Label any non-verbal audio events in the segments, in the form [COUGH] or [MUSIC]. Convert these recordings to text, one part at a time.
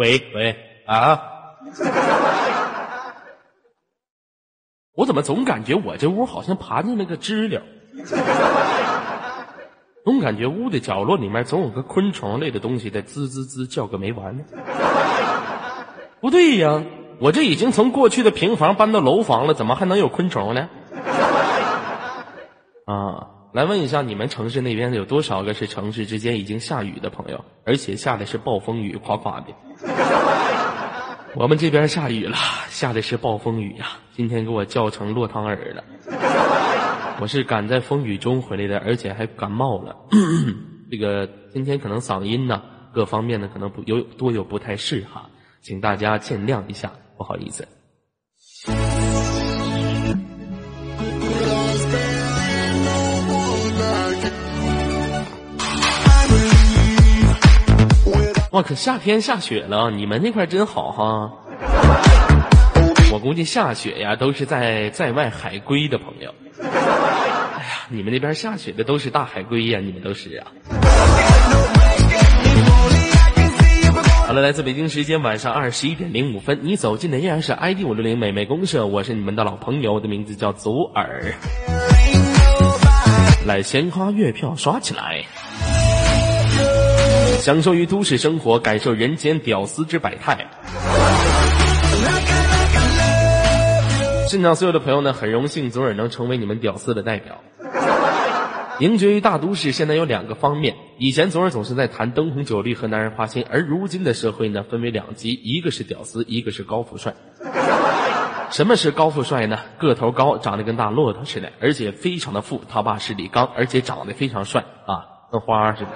喂喂啊！我怎么总感觉我这屋好像爬进了个知了？总感觉屋的角落里面总有个昆虫类的东西在吱吱吱叫个没完呢。不对呀，我这已经从过去的平房搬到楼房了，怎么还能有昆虫呢？啊，来问一下你们城市那边有多少个是城市之间已经下雨的朋友，而且下的是暴风雨，夸夸的。[LAUGHS] 我们这边下雨了，下的是暴风雨呀，今天给我叫成落汤儿了。我是赶在风雨中回来的，而且还感冒了。[CLEARS THROAT] 这个今天可能嗓音呢，各方面呢可能不有多有不太适哈，请大家见谅一下，不好意思。哇，可夏天下雪了，你们那块真好哈。[LAUGHS] 我估计下雪呀，都是在在外海归的朋友。哎呀，你们那边下雪的都是大海龟呀，你们都是啊。好了，来自北京时间晚上二十一点零五分，你走进的依然是 ID 五六零美美公社，我是你们的老朋友，我的名字叫左耳。来，鲜花月票刷起来，享受于都市生活，感受人间屌丝之百态。现场所有的朋友呢，很荣幸左耳能成为你们屌丝的代表。迎绝于大都市，现在有两个方面。以前左耳总是在谈灯红酒绿和男人花心，而如今的社会呢，分为两极，一个是屌丝，一个是高富帅。什么是高富帅呢？个头高，长得跟大骆驼似的，而且非常的富。他爸是李刚，而且长得非常帅啊，跟花似的。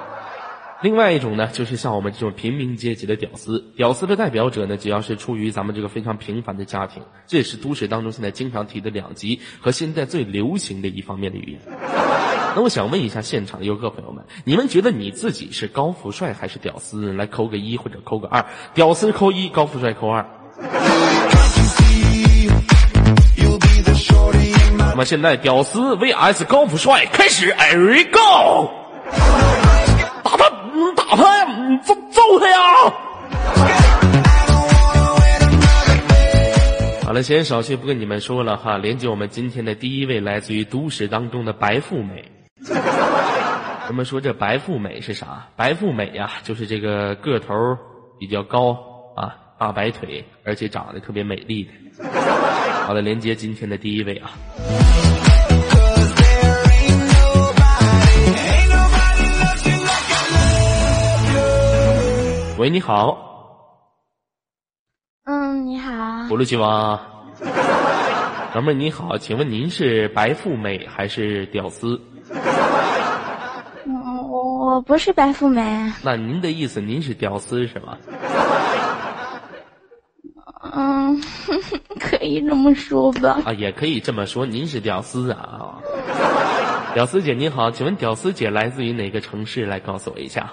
另外一种呢，就是像我们这种平民阶级的屌丝。屌丝的代表者呢，只要是出于咱们这个非常平凡的家庭，这也是都市当中现在经常提的两极和现在最流行的一方面的语言。[LAUGHS] 那我想问一下现场的游客朋友们，你们觉得你自己是高富帅还是屌丝？来扣个一或者扣个二，屌丝扣一，高富帅扣二。那么现在屌丝 VS 高富帅开始，Every go，打他呀，揍揍他呀！好了，先少些不跟你们说了哈，连接我们今天的第一位来自于都市当中的白富美。咱们说这白富美是啥？白富美呀，就是这个个头比较高啊，大白腿，而且长得特别美丽的。好了，连接今天的第一位啊。喂，你好。嗯，你好。葫芦鸡娃。哥们儿你好，请问您是白富美还是屌丝？嗯，我我不是白富美。那您的意思，您是屌丝是吗？嗯，[LAUGHS] 可以这么说吧。啊，也可以这么说，您是屌丝啊。屌丝姐你好，请问屌丝姐来自于哪个城市？来告诉我一下。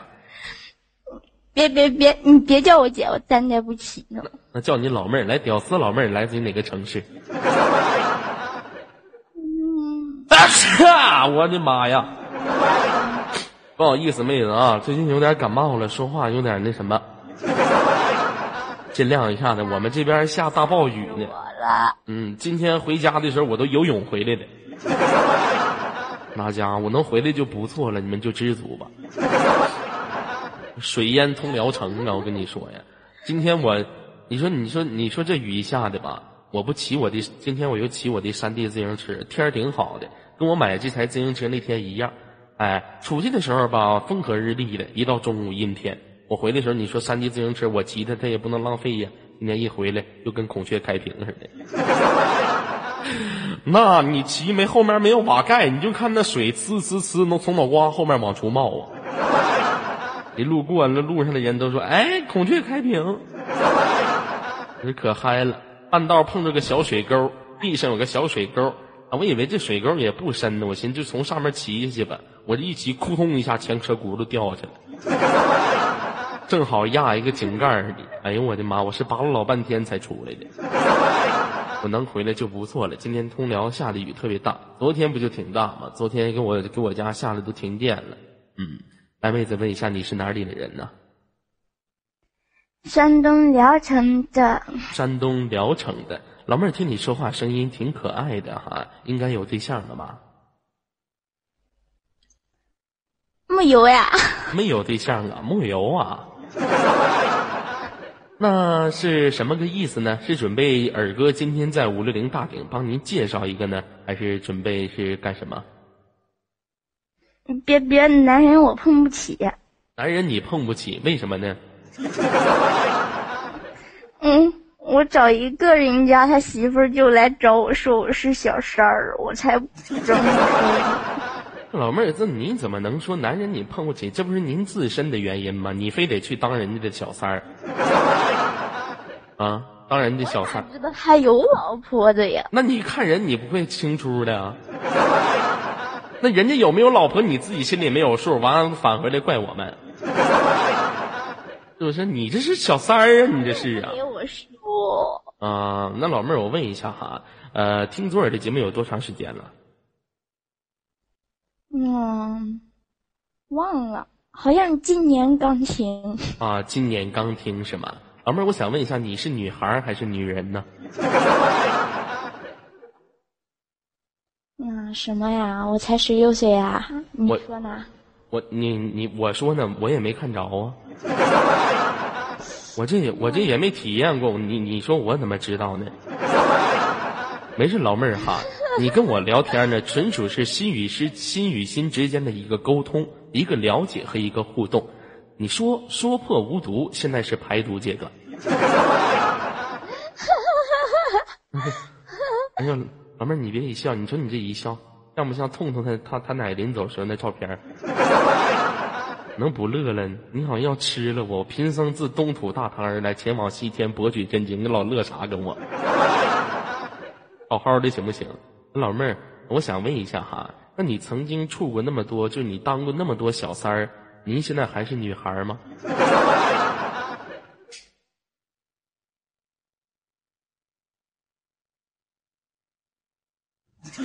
别别别，你别叫我姐，我担待不起呢。那叫你老妹儿来，屌丝老妹儿来自于哪个城市？嗯，啊我的妈呀！不好意思，妹子啊，最近有点感冒了，说话有点那什么，尽量一下子。我们这边下大暴雨呢。嗯，今天回家的时候我都游泳回来的。那家伙，我能回来就不错了，你们就知足吧。水淹通辽城啊！我跟你说呀，今天我，你说你说你说这雨一下的吧，我不骑我的，今天我又骑我的山地自行车，天儿挺好的，跟我买这台自行车那天一样。哎，出去的时候吧，风和日丽的，一到中午阴天。我回的时候，你说山地自行车我骑它，它也不能浪费呀。今天一回来，就跟孔雀开屏似的。[LAUGHS] 那你骑没后面没有瓦盖，你就看那水呲呲呲，能从脑瓜后面往出冒啊！一路过那路上的人都说：“哎，孔雀开屏，[LAUGHS] 这可嗨了。”半道碰着个小水沟，地上有个小水沟啊，我以为这水沟也不深呢，我寻思就从上面骑下去吧。我这一骑，扑通一下，前车轱辘掉下去了，[LAUGHS] 正好压一个井盖里。哎呦我的妈！我是扒了老半天才出来的。我能回来就不错了。今天通辽下的雨特别大，昨天不就挺大吗？昨天给我给我家下的都停电了。嗯。来，妹子，问一下，你是哪里的人呢？山东聊城的。山东聊城的老妹儿，听你说话声音挺可爱的哈，应该有对象了吧？没有呀？[LAUGHS] 没有对象啊，木有啊。那是什么个意思呢？是准备尔哥今天在五六零大顶帮您介绍一个呢，还是准备是干什么？别别，男人我碰不起。男人你碰不起，为什么呢？嗯，我找一个人家，他媳妇儿就来找我说我是小三儿，我才不这么说。老妹儿，这你怎么能说男人你碰不起？这不是您自身的原因吗？你非得去当人家的小三儿啊？当人家小三儿？知道他有老婆的呀？那你看人，你不会清出的啊？那人家有没有老婆，你自己心里没有数，完了返回来怪我们，是不是？你这是小三儿啊？你这是啊？给我说。啊，那老妹儿，我问一下哈，呃，听左耳的节目有多长时间了？嗯，忘了，好像今年刚听。啊，今年刚听是吗？老妹儿，我想问一下，你是女孩儿还是女人呢？[LAUGHS] 嗯，什么呀？我才十六岁呀！你说呢？我你你我说呢，我也没看着啊。[LAUGHS] 我这也我这也没体验过，你你说我怎么知道呢？没事，老妹儿哈，你跟我聊天呢，纯属是心与心心与心之间的一个沟通，一个了解和一个互动。你说说破无毒，现在是排毒阶段。[LAUGHS] 哎呀，老妹儿，你别一笑，你说你这一笑，像不像痛痛他他他奶临走时候那照片？[LAUGHS] 能不乐了？你好像要吃了我。贫僧自东土大唐而来，前往西天博取真经。你老乐啥跟我？[LAUGHS] 好好的行不行？老妹儿，我想问一下哈，那你曾经处过那么多，就你当过那么多小三儿，您现在还是女孩吗？[LAUGHS]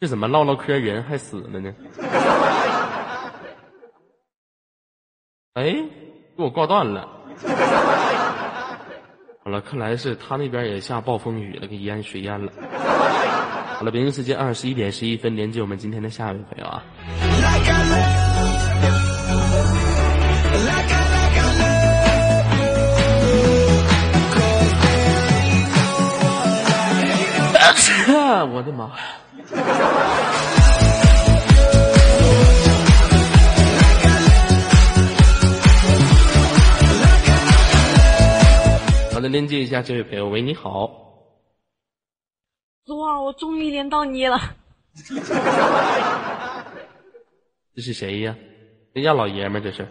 这怎么唠唠嗑人还死了呢？[LAUGHS] 哎，给我挂断了。[LAUGHS] 好了，看来是他那边也下暴风雨了，给淹水淹了。好了，北京时间二十一点十一分，连接我们今天的下一位朋友啊。我的妈呀！好的，连接一下这位朋友，喂，你好。昨晚我终于连到你了，这是谁呀？人家老爷们这是？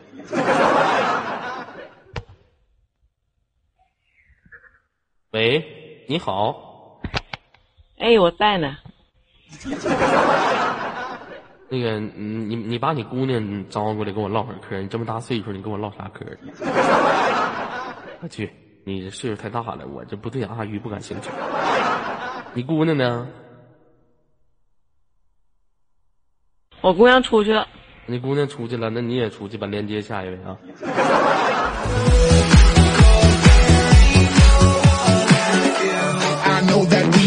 喂，你好，哎，我在呢。[LAUGHS] 那个，嗯你你把你姑娘招过来跟我唠会儿嗑，你这么大岁数，你跟我唠啥嗑？[LAUGHS] 我去，你这岁数太大了，我这不对阿鱼不感兴趣。你姑娘呢？我姑娘出去了，你姑娘出去了，那你也出去吧。连接下一位啊。[LAUGHS]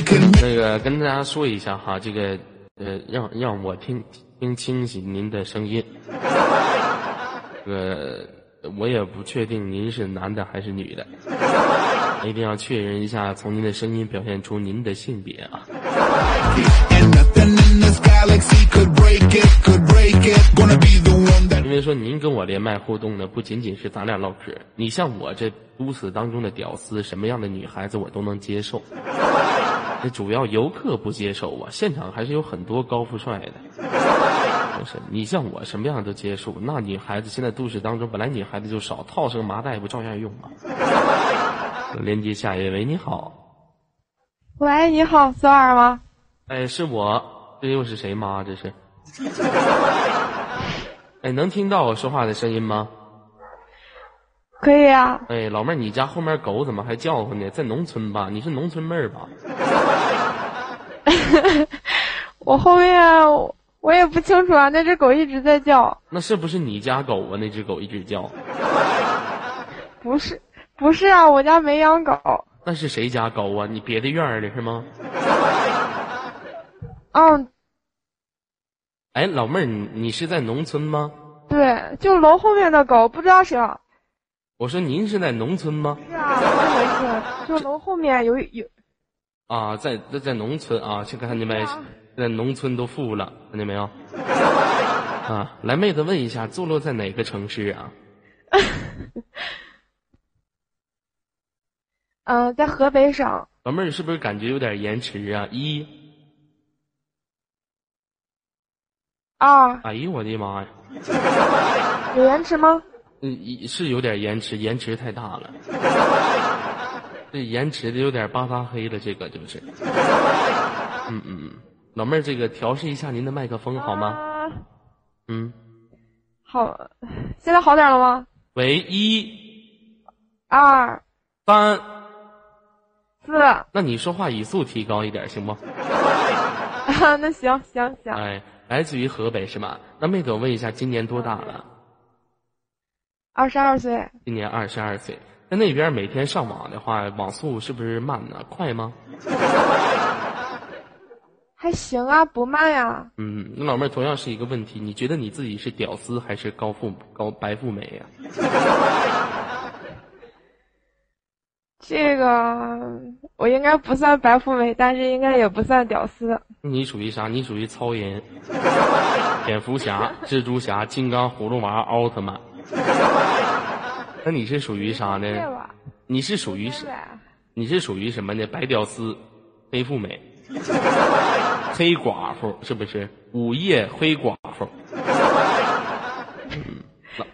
[LAUGHS] 那个跟大家说一下哈，这个呃，让让我听听清晰您的声音。[LAUGHS] 这个我也不确定您是男的还是女的，一定要确认一下，从您的声音表现出您的性别啊。因为说您跟我连麦互动的，不仅仅是咱俩唠嗑，你像我这都市当中的屌丝，什么样的女孩子我都能接受。这主要游客不接受啊，现场还是有很多高富帅的。[LAUGHS] 不是你像我什么样都接受，那女孩子现在都市当中本来女孩子就少，套上麻袋不照样用吗？连接下一位，你好，喂，你好，索尔吗？哎，是我，这又是谁妈？这是？[LAUGHS] 哎，能听到我说话的声音吗？可以啊。哎，老妹儿，你家后面狗怎么还叫唤呢？在农村吧？你是农村妹儿吧？[LAUGHS] 我后面我也不清楚啊，那只狗一直在叫。那是不是你家狗啊？那只狗一直叫。不是，不是啊，我家没养狗。那是谁家狗啊？你别的院儿的是吗？嗯，哎，老妹儿，你你是在农村吗？对，就楼后面的狗，不知道谁啊。我说您是在农村吗？是啊，不是农村，就楼后面有有。啊，在在在农村啊，去看见没？在农村都富了，看见没有？[LAUGHS] 啊，来，妹子问一下，坐落在哪个城市啊？嗯，[LAUGHS] 在河北省。老妹儿是不是感觉有点延迟啊？一。二。哎呦我的妈呀！有延迟吗？嗯，是有点延迟，延迟太大了。这延迟的有点巴扎黑了，这个就是。嗯嗯嗯，老妹儿，这个调试一下您的麦克风好吗？嗯。好，现在好点了吗？喂，一、二、三、四。那你说话语速提高一点行不？啊，[LAUGHS] 那行行行。哎，来自于河北是吗？那妹子，我问一下，今年多大了？二十二岁。今年二十二岁。在那边每天上网的话，网速是不是慢呢？快吗？[LAUGHS] 还行啊，不慢呀。嗯，那老妹儿同样是一个问题，你觉得你自己是屌丝还是高富高白富美呀？[LAUGHS] 这个我应该不算白富美，但是应该也不算屌丝。你属于啥？你属于超人、[LAUGHS] 蝙蝠侠、蜘蛛侠、金刚、葫芦娃、奥特曼。[LAUGHS] 那你是属于啥呢？你是属于什？你是属于什么呢？白屌丝、黑富美、[LAUGHS] 黑寡妇，是不是？午夜黑寡妇。老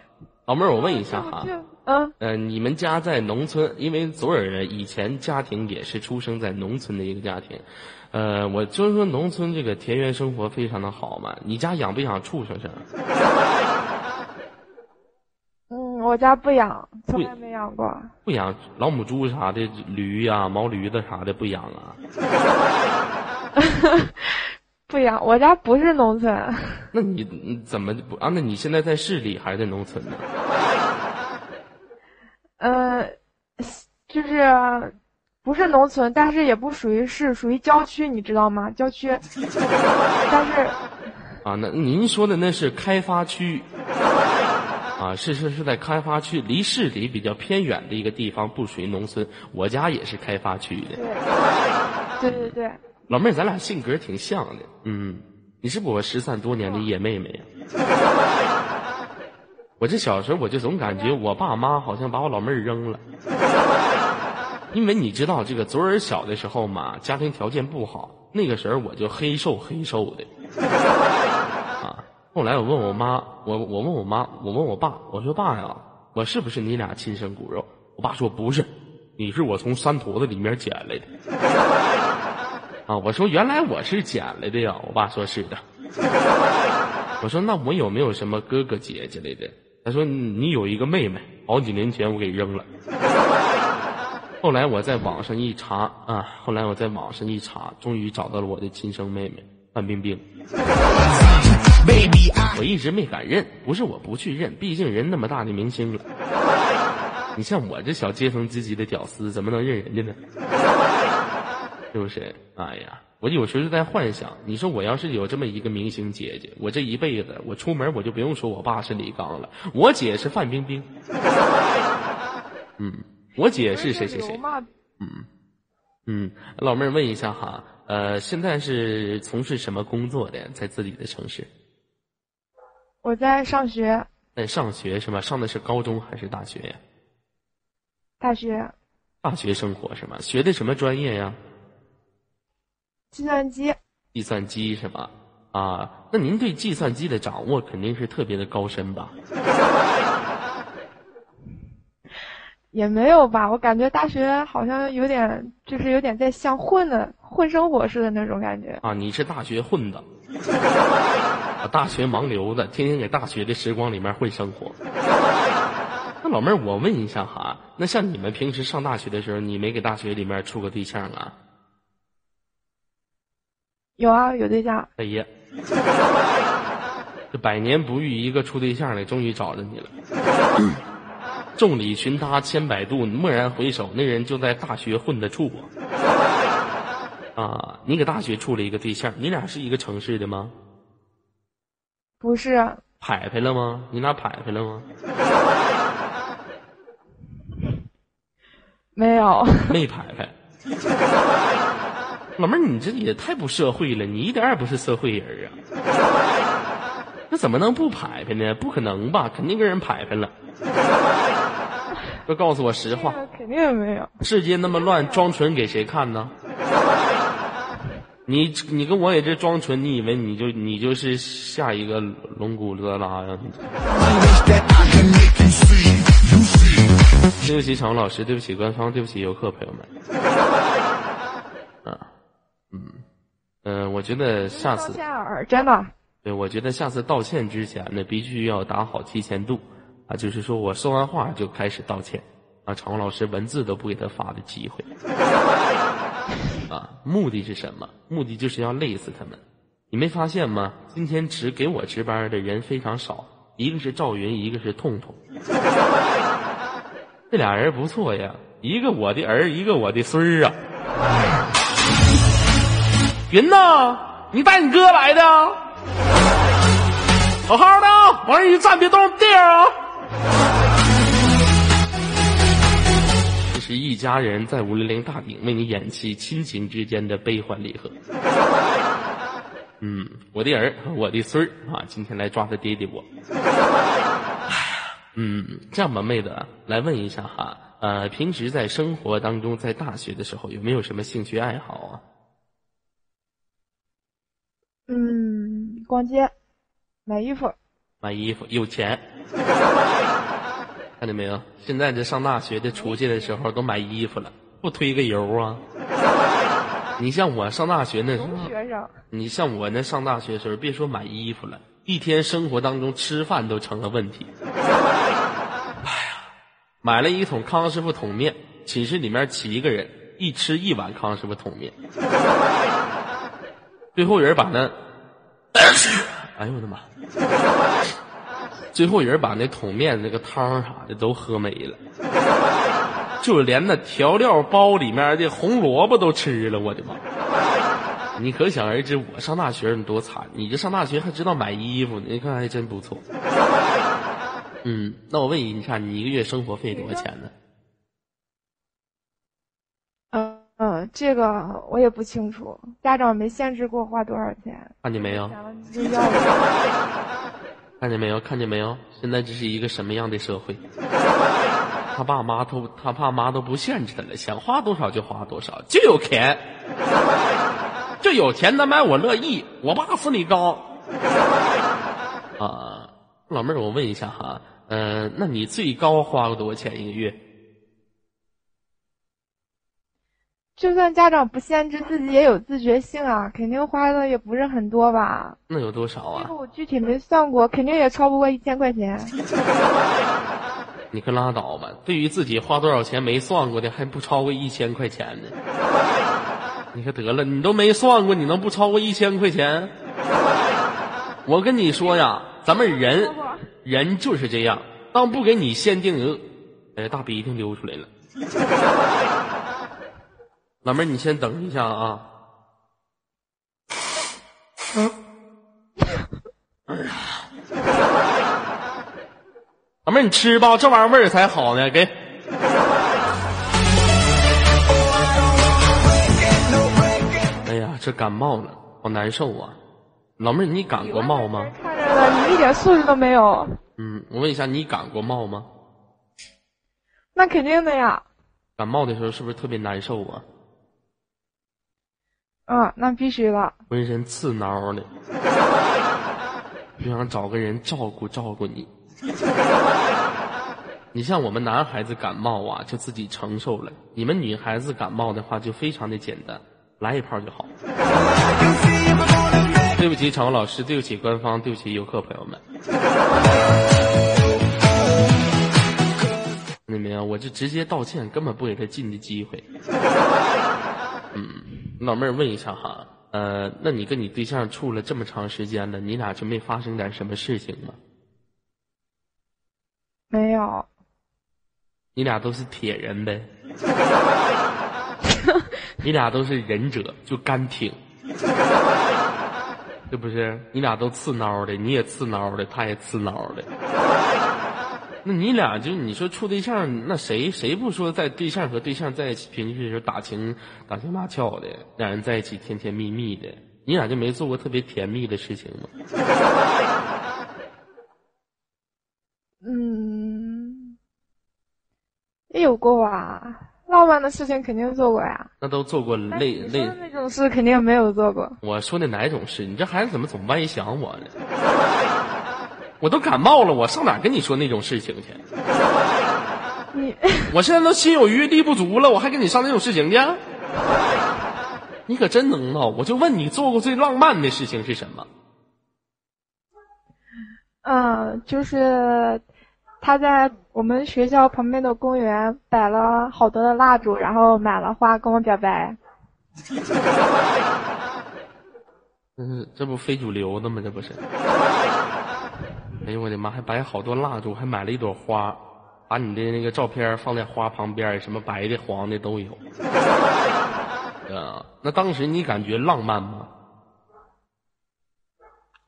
老妹儿，我问一下哈，嗯，呃，你们家在农村？因为左耳呢，以前家庭也是出生在农村的一个家庭，呃，我就是说农村这个田园生活非常的好嘛。你家养不养畜生？我家不养，从来没养过。不养老母猪啥的，驴呀、毛驴子啥的不养啊。[LAUGHS] 不养，我家不是农村。那你怎么不啊？那你现在在市里还是在农村呢？[LAUGHS] 呃，就是不是农村，但是也不属于市，属于郊区，你知道吗？郊区。[LAUGHS] 但是啊，那您说的那是开发区。啊，是是是在开发区，离市里比较偏远的一个地方，不属于农村。我家也是开发区的。对对对，老妹儿，咱俩性格挺像的。嗯，你是不我失散多年的野妹妹呀？[LAUGHS] 我这小时候我就总感觉我爸妈好像把我老妹儿扔了，因为你知道这个左耳小的时候嘛，家庭条件不好，那个时候我就黑瘦黑瘦的。后来我问我妈，我我问我妈，我问我爸，我说爸呀，我是不是你俩亲生骨肉？我爸说不是，你是我从山坨子里面捡来的。[LAUGHS] 啊，我说原来我是捡来的呀，我爸说是的。我说那我有没有什么哥哥姐姐来的？他说你有一个妹妹，好几年前我给扔了。后来我在网上一查啊，后来我在网上一查，终于找到了我的亲生妹妹范冰冰。我一直没敢认，不是我不去认，毕竟人那么大的明星了。[LAUGHS] 你像我这小阶层阶级的屌丝，怎么能认人家呢？是不是？哎呀，我有时候在幻想，你说我要是有这么一个明星姐姐，我这一辈子我出门我就不用说我爸是李刚了，我姐是范冰冰。嗯，我姐是谁谁谁？嗯嗯，老妹儿问一下哈，呃，现在是从事什么工作的？在自己的城市？我在上学，在上学是吗？上的是高中还是大学呀？大学。大学生活是吗？学的什么专业呀？计算机。计算机是吧？啊，那您对计算机的掌握肯定是特别的高深吧？[LAUGHS] 也没有吧，我感觉大学好像有点，就是有点在像混的混生活似的那种感觉。啊，你是大学混的。[LAUGHS] 大学盲流子，天天在大学的时光里面混生活。[LAUGHS] 那老妹儿，我问一下哈，那像你们平时上大学的时候，你没给大学里面处过对象啊？有啊，有对象。哎呀，这百年不遇一个处对象的，终于找着你了。众里寻他千百度，蓦然回首，那人就在大学混的处啊！[LAUGHS] 啊，你给大学处了一个对象，你俩是一个城市的吗？不是，排排了吗？你俩排排了吗？没有，没排排。老妹儿，你这也太不社会了，你一点也不是社会人啊！那怎么能不排排呢？不可能吧？肯定跟人排排了。都告诉我实话，肯定没有。世界那么乱，装纯给谁看呢？你你跟我也这装纯，你以为你就你就是下一个龙骨德拉呀？对不起，场老师，对不起，官方，对不起，游客朋友们。啊，嗯，嗯，我觉得下次真的。对，我觉得下次道歉之前呢，必须要打好提前度。啊，就是说我说完话就开始道歉，啊，场老师文字都不给他发的机会，啊，目的是什么？目的就是要累死他们。你没发现吗？今天值给我值班的人非常少，一个是赵云，一个是痛痛，这俩人不错呀，一个我的儿，一个我的孙儿啊。云呐，你带你哥来的？好好的，往这一站，别动，这样啊。是一家人在五零零大顶为你演戏亲情之间的悲欢离合。嗯，我的儿，我的孙儿啊，今天来抓他爹爹我。嗯，这样吧，妹子，来问一下哈，呃，平时在生活当中，在大学的时候，有没有什么兴趣爱好啊？嗯，逛街，买衣服。买衣服，有钱。看见没有？现在这上大学的出去的时候都买衣服了，不推个油啊？你像我上大学那时候，你像我那上大学时候，别说买衣服了，一天生活当中吃饭都成了问题。哎呀，买了一桶康师傅桶面，寝室里面七个人，一吃一碗康师傅桶面，最后人把那，哎呦我的妈！最后人把那桶面那个汤啥的都喝没了，[LAUGHS] 就连那调料包里面的红萝卜都吃了，我的妈！你可想而知，我上大学你多惨，你这上大学还知道买衣服，你看还真不错。嗯，那我问你，你看你一个月生活费多少钱呢？嗯嗯，这个我也不清楚，家长没限制过花多少钱。看见没有？看见没有？看见没有？现在这是一个什么样的社会？他爸妈都他爸妈都不限制他了，想花多少就花多少，就有钱，就有钱他买我乐意。我爸是你高啊，老妹儿，我问一下哈，嗯，那你最高花了多少钱一个月？就算家长不限制，自己也有自觉性啊，肯定花的也不是很多吧？那有多少啊？这个我具体没算过，肯定也超不过一千块钱。[LAUGHS] 你可拉倒吧！对于自己花多少钱没算过的，还不超过一千块钱呢？你可得了，你都没算过，你能不超过一千块钱？[LAUGHS] 我跟你说呀，咱们人人就是这样，当不给你限定额，哎，大鼻涕流出来了。老妹儿，你先等一下啊！嗯哎呀，老妹儿，你吃吧，这玩意儿味儿才好呢。给。哎呀，这感冒了，好难受啊！老妹儿，你感过冒吗？看着了，你一点素质都没有。嗯，我问一下，你感过冒吗？那肯定的呀。感冒的时候是不是特别难受啊？啊，那必须的，浑身刺挠的，就想找个人照顾照顾你。你像我们男孩子感冒啊，就自己承受了；你们女孩子感冒的话，就非常的简单，来一泡就好。对不起，场老师，对不起官方，对不起游客朋友们。看见没有？我就直接道歉，根本不给他进的机会。嗯。老妹儿问一下哈，呃，那你跟你对象处了这么长时间了，你俩就没发生点什么事情吗？没有，你俩都是铁人呗，[LAUGHS] 你俩都是忍者，就干挺，是不是？你俩都刺挠的，你也刺挠的，他也刺挠的。那你俩就你说处对象，那谁谁不说在对象和对象在一起平时的时候打情打情骂俏的，两人在一起甜甜蜜蜜的，你俩就没做过特别甜蜜的事情吗？[LAUGHS] 嗯，也有过吧，浪漫的事情肯定做过呀。那都做过但是类类你说的，那种事肯定没有做过。我说的哪种事？你这孩子怎么总歪想我呢？[LAUGHS] 我都感冒了，我上哪跟你说那种事情去？你我现在都心有余力不足了，我还跟你上那种事情去？你可真能闹！我就问你，做过最浪漫的事情是什么？嗯，就是他在我们学校旁边的公园摆了好多的蜡烛，然后买了花跟我表白。[LAUGHS] 嗯，这不非主流的吗？这不是？哎呦我的妈！还摆好多蜡烛，还买了一朵花，把你的那个照片放在花旁边，什么白的、黄的都有。啊，那当时你感觉浪漫吗？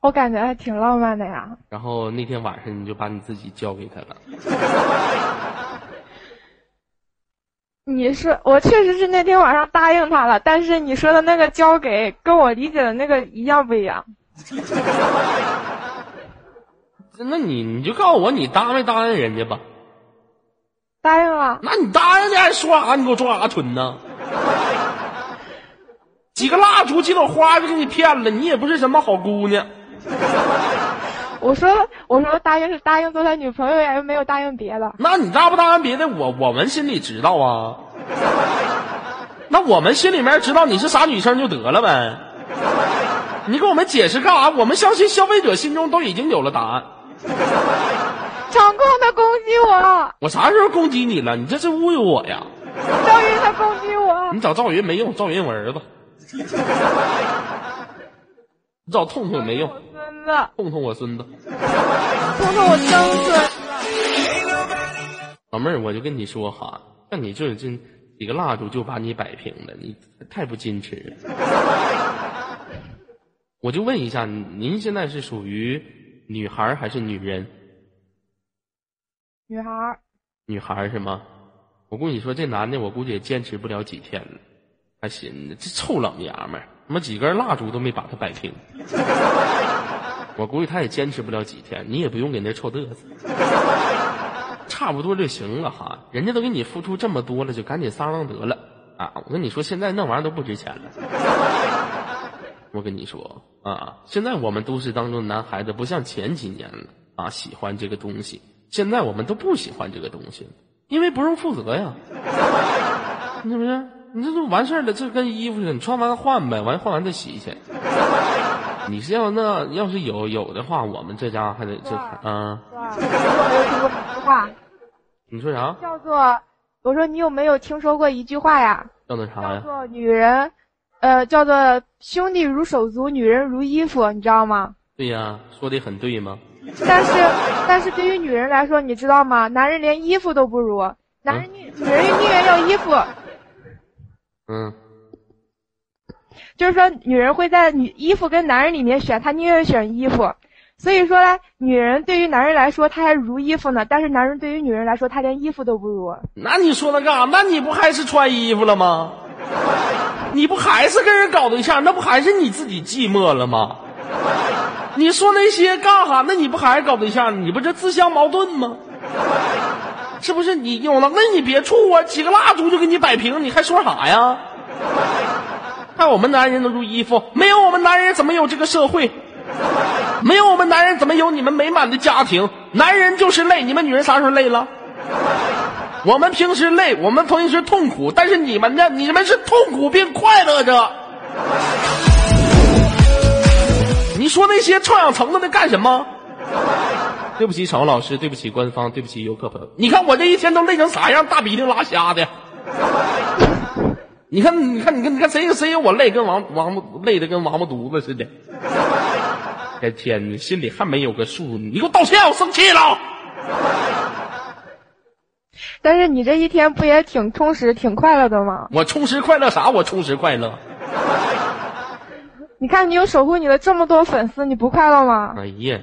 我感觉还挺浪漫的呀。然后那天晚上你就把你自己交给他了。[LAUGHS] 你是我确实是那天晚上答应他了，但是你说的那个交给跟我理解的那个一样不一样？[LAUGHS] 那你你就告诉我你答没答应人家吧？答应了。那你答应的还说啥？你给我装啥蠢呢？[LAUGHS] 几个蜡烛，几朵花就给你骗了，你也不是什么好姑娘。我说我说答应是答应做他女朋友呀，又没有答应别的。那你答不答应别的，我我们心里知道啊。[LAUGHS] 那我们心里面知道你是啥女生就得了呗。[LAUGHS] 你给我们解释干啥？我们相信消费者心中都已经有了答案。[LAUGHS] 场控他攻击我，我啥时候攻击你了？你这是侮辱我呀！赵云他攻击我。你找赵云没用，赵云我儿子。你找痛痛没用，孙子，痛痛我孙子。痛痛我曾孙。老妹儿，我就跟你说哈，像你这这几个蜡烛就把你摆平了，你太不矜持了。我就问一下，您现在是属于女孩还是女人？女孩，女孩是吗？我跟你说，这男的我估计也坚持不了几天了，还寻思这臭老娘们儿，他妈几根蜡烛都没把他摆平。[LAUGHS] 我估计他也坚持不了几天，你也不用给那臭嘚瑟，差不多就行了哈。人家都给你付出这么多了，就赶紧撒浪得了啊！我跟你说，现在那玩意儿都不值钱了。我跟你说啊，现在我们都市当中的男孩子不像前几年了啊，喜欢这个东西。现在我们都不喜欢这个东西了，因为不用负责呀，[LAUGHS] 是不是？你这都完事儿了，这跟衣服似的，你穿完换呗，完换完再洗去。你是要那要是有有的话，我们这家还得这啊？你有没有听说一句话？[LAUGHS] 你说啥？叫做我说你有没有听说过一句话呀？叫那啥呀？叫做女人，呃，叫做兄弟如手足，女人如衣服，你知道吗？对呀，说的很对吗？但是，但是对于女人来说，你知道吗？男人连衣服都不如，男人女、女人宁愿要衣服，嗯，就是说女人会在女衣服跟男人里面选，她宁愿选衣服。所以说呢，女人对于男人来说，她还如衣服呢；但是男人对于女人来说，他连衣服都不如。那你说那干啥？那你不还是穿衣服了吗？你不还是跟人搞对象？那不还是你自己寂寞了吗？你说那些干啥？那你不还是搞对象？你不这自相矛盾吗？是不是你有了？那你别处啊，几个蜡烛就给你摆平，你还说啥呀？看我们男人能如衣服，没有我们男人怎么有这个社会？没有我们男人怎么有你们美满的家庭？男人就是累，你们女人啥时候累了？我们平时累，我们平时痛苦，但是你们呢？你们是痛苦并快乐着。你说那些臭氧层子的干什么？对不起，场老师，对不起官方，对不起游客朋友。你看我这一天都累成啥样，大鼻涕拉瞎的。你看，你看，你看，你看谁谁有我累，跟王王八累的跟王八犊子似的。哎天，你心里还没有个数？你给我道歉，我生气了。但是你这一天不也挺充实、挺快乐的吗？我充实快乐啥？我充实快乐。[LAUGHS] 你看，你有守护你的这么多粉丝，你不快乐吗？哎呀，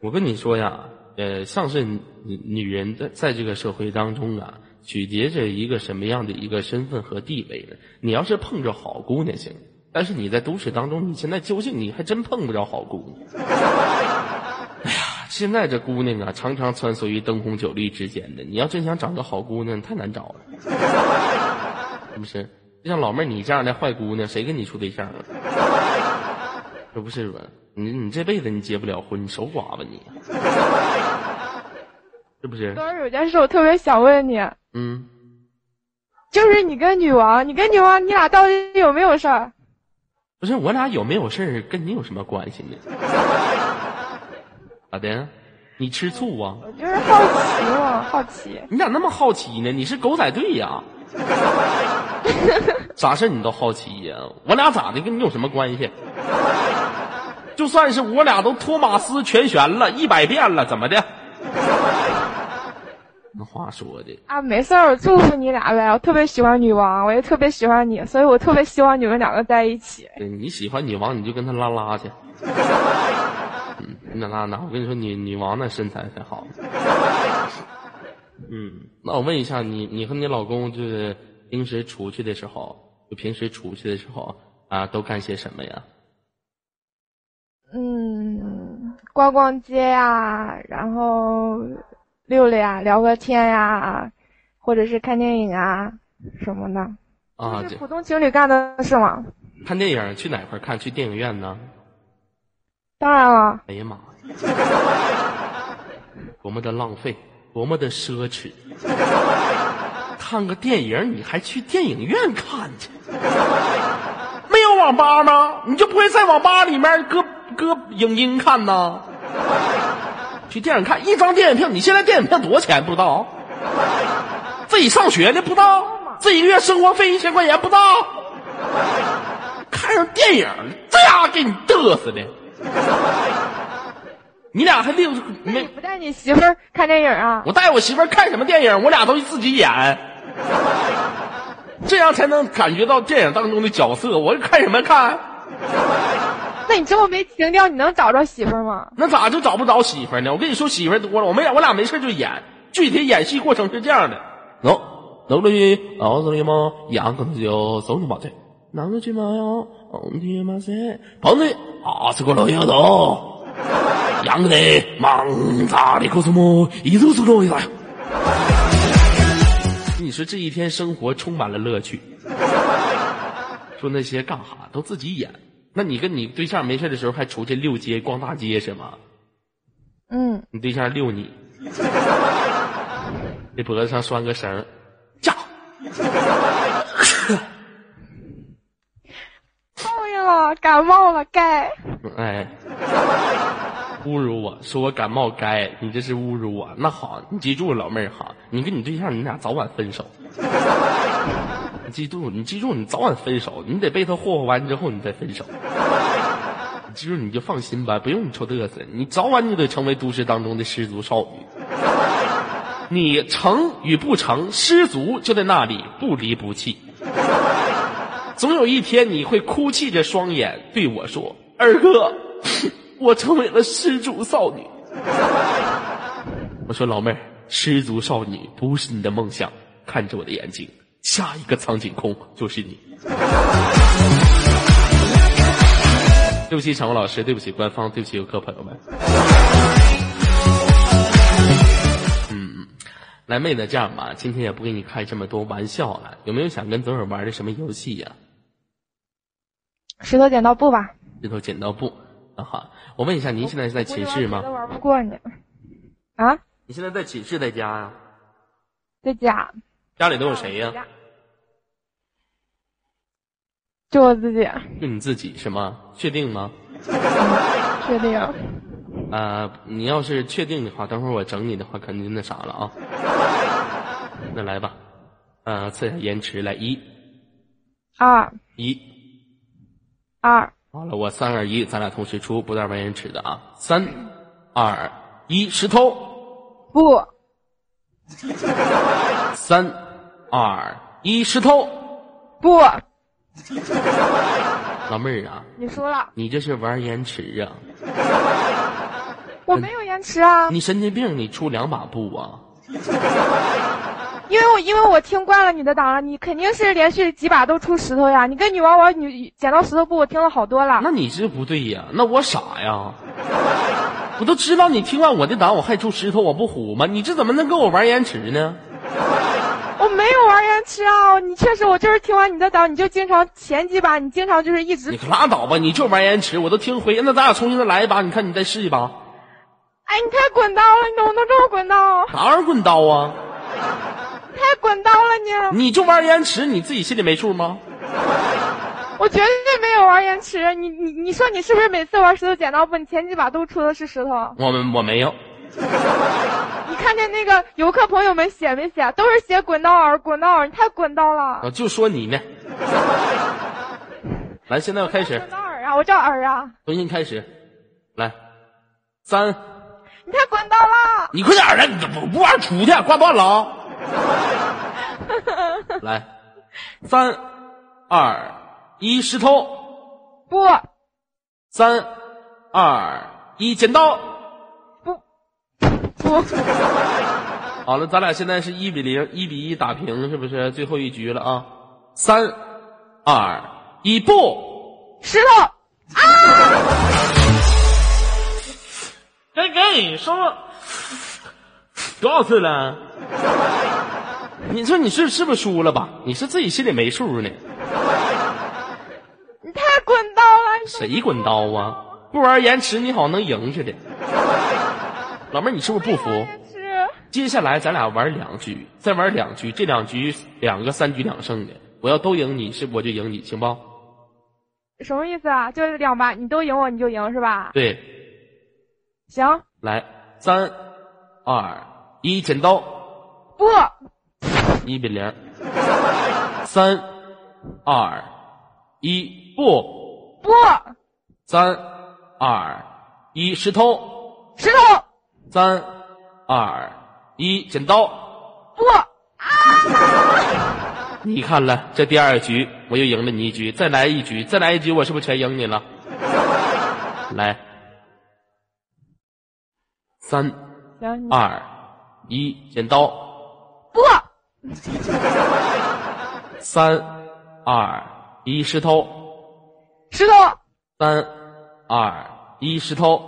我跟你说呀，呃，像是女女人在在这个社会当中啊，取决着一个什么样的一个身份和地位呢？你要是碰着好姑娘行，但是你在都市当中，你现在究竟你还真碰不着好姑娘。现在这姑娘啊，常常穿梭于灯红酒绿之间的，你要真想找个好姑娘，太难找了，[LAUGHS] 是不是？就像老妹儿你这样的坏姑娘，谁跟你处对象啊？这不是吧？你你这辈子你结不了婚，你守寡吧你，是不是？等会儿有件事我特别想问你，嗯，就是你跟女王，你跟女王，你俩到底有没有事儿？不是我俩有没有事儿跟你有什么关系呢？咋的？你吃醋啊？我就是好奇嘛，好奇。你咋那么好奇呢？你是狗仔队呀？[LAUGHS] 啥事你都好奇呀？我俩咋的？跟你有什么关系？就算是我俩都托马斯全旋了一百遍了，怎么的？[LAUGHS] 那话说的啊，没事儿，祝福你俩呗。我特别喜欢女王，我也特别喜欢你，所以我特别希望你们两个在一起。对你喜欢女王，你就跟她拉拉去。嗯，那那那，我跟你说，女女王那身材才好。[LAUGHS] 嗯，那我问一下，你你和你老公就是平时出去的时候，就平时出去的时候啊，都干些什么呀？嗯，逛逛街呀，然后溜溜呀，聊个天呀，或者是看电影啊什么的。啊，这这是普通情侣干的事吗？看电影去哪块看？去电影院呢？当然了，哎呀妈呀，[LAUGHS] 多么的浪费，多么的奢侈！看个电影你还去电影院看去？没有网吧吗？你就不会在网吧里面搁搁影音看呢？去电影看一张电影票，你现在电影票多少钱不知道？自己上学呢不知道？这一个月生活费一千块钱不知道？看上电影，这家给你嘚瑟的。[LAUGHS] 你俩还另没？不带你媳妇儿看电影啊？我带我媳妇儿看什么电影？我俩都自己演，这样才能感觉到电影当中的角色。我看什么看？[LAUGHS] 那你这么没情调，你能找着媳妇儿吗？那咋就找不着媳妇儿呢？我跟你说，媳妇儿多了，我们俩我俩没事就演。具体演戏过程是这样的：喏，努力熬着了吗？养可能就走你妈这，拿着去吗哟，个老丫头，养的忙咋的可什么？一路走路一来。你说这一天生活充满了乐趣，说那些干哈都自己演。那你跟你对象没事的时候还出去溜街逛大街是吗？嗯，你对象遛你，[LAUGHS] 这脖子上拴个绳儿，感冒了，该。哎，侮辱我，说我感冒该，你这是侮辱我。那好，你记住，老妹儿哈，你跟你对象你俩早晚分手。你 [LAUGHS] 记住，你记住，你早晚分手，你得被他霍霍完之后你再分手。你记住，你就放心吧，不用你臭嘚瑟，你早晚你得成为都市当中的失足少女。你成与不成，失足就在那里不离不弃。总有一天你会哭泣着双眼对我说：“二哥，[LAUGHS] 我成为了失足少女。”我说：“老妹儿，失足少女不是你的梦想，看着我的眼睛，下一个苍井空就是你。”对不起，场务老师，对不起官方，对不起游客朋友们。嗯，来妹子，这样吧，今天也不给你开这么多玩笑了，有没有想跟左耳玩的什么游戏呀、石头剪刀布吧。石头剪刀布啊好！我问一下，您现在是在寝室吗我？玩不过你。啊，你现在在寝室在家呀、在家。家里都有谁呀、就我自己，就你自己是吗？确定吗？[LAUGHS] 确定。啊、你要是确定的话，等会儿我整你的话，肯定那啥了啊。[LAUGHS] 那来吧，呃，测一下延迟，来一二一，二。好了，我三二一，咱俩同时出，不带玩延迟的啊！三二一，石头，不。三二一，石头，不，老妹儿啊，你输了，你这是玩延迟啊？我没有延迟啊，你神经病，你出两把布啊？因为我因为我听惯了你的档了，你肯定是连续几把都出石头呀。你跟女王玩女剪刀石头布，我听了好多了。那你这不对呀？那我傻呀？我都知道你听完我的档，我还出石头，我不虎吗？你这怎么能跟我玩延迟呢？我没有玩延迟啊，你确实，我就是听完你的档，你就经常前几把，你经常就是一直你可拉倒吧，你就玩延迟，我都听回。那咱俩重新再来一把，你看你再试一把。哎，你太滚刀了，你怎么能这么滚刀？哪玩滚刀啊？太滚刀了你！你就玩延迟，你自己心里没数吗？我绝对没有玩延迟。你你你说你是不是每次玩石头剪刀布，你前几把都出的是石头？我们我没有。你看见那个游客朋友们写没写？都是写滚刀儿，滚刀儿，你太滚刀了。我就说你呢。来，现在要开始滚，刀儿啊！我叫儿啊！重新开始。来，三，你太滚刀了！你快点儿的，你不不玩出去，挂断了啊！[LAUGHS] 来，三，二，一，石头，不三，二，一，剪刀。不不，[LAUGHS] 好了，咱俩现在是一比零，一比一打平，是不是？最后一局了啊！三，二，一，不！石头该给你说多少次了？[LAUGHS] 你说你是是不是输了吧？你是自己心里没数呢？[LAUGHS] 你太滚刀了！谁滚刀啊？不玩延迟，你好像能赢似的。[LAUGHS] 老妹儿，你是不是不服？接下来咱俩玩两局，再玩两局，这两局两个三局两胜的，我要都赢你，是我就赢你，行不？什么意思啊？就是两把你都赢我，你就赢是吧？对，行，来，三、二、一，剪刀，不。一比零。三、二、一，不，不。三、二、一，石头，石头。三、二、一，剪刀。不。啊 [LAUGHS] 你看了，这第二局我又赢了你一局，再来一局，再来一局，我是不是全赢你了？[LAUGHS] 来，三、二、一，剪刀。不三、二、一，石头。石头三、二、一，石头。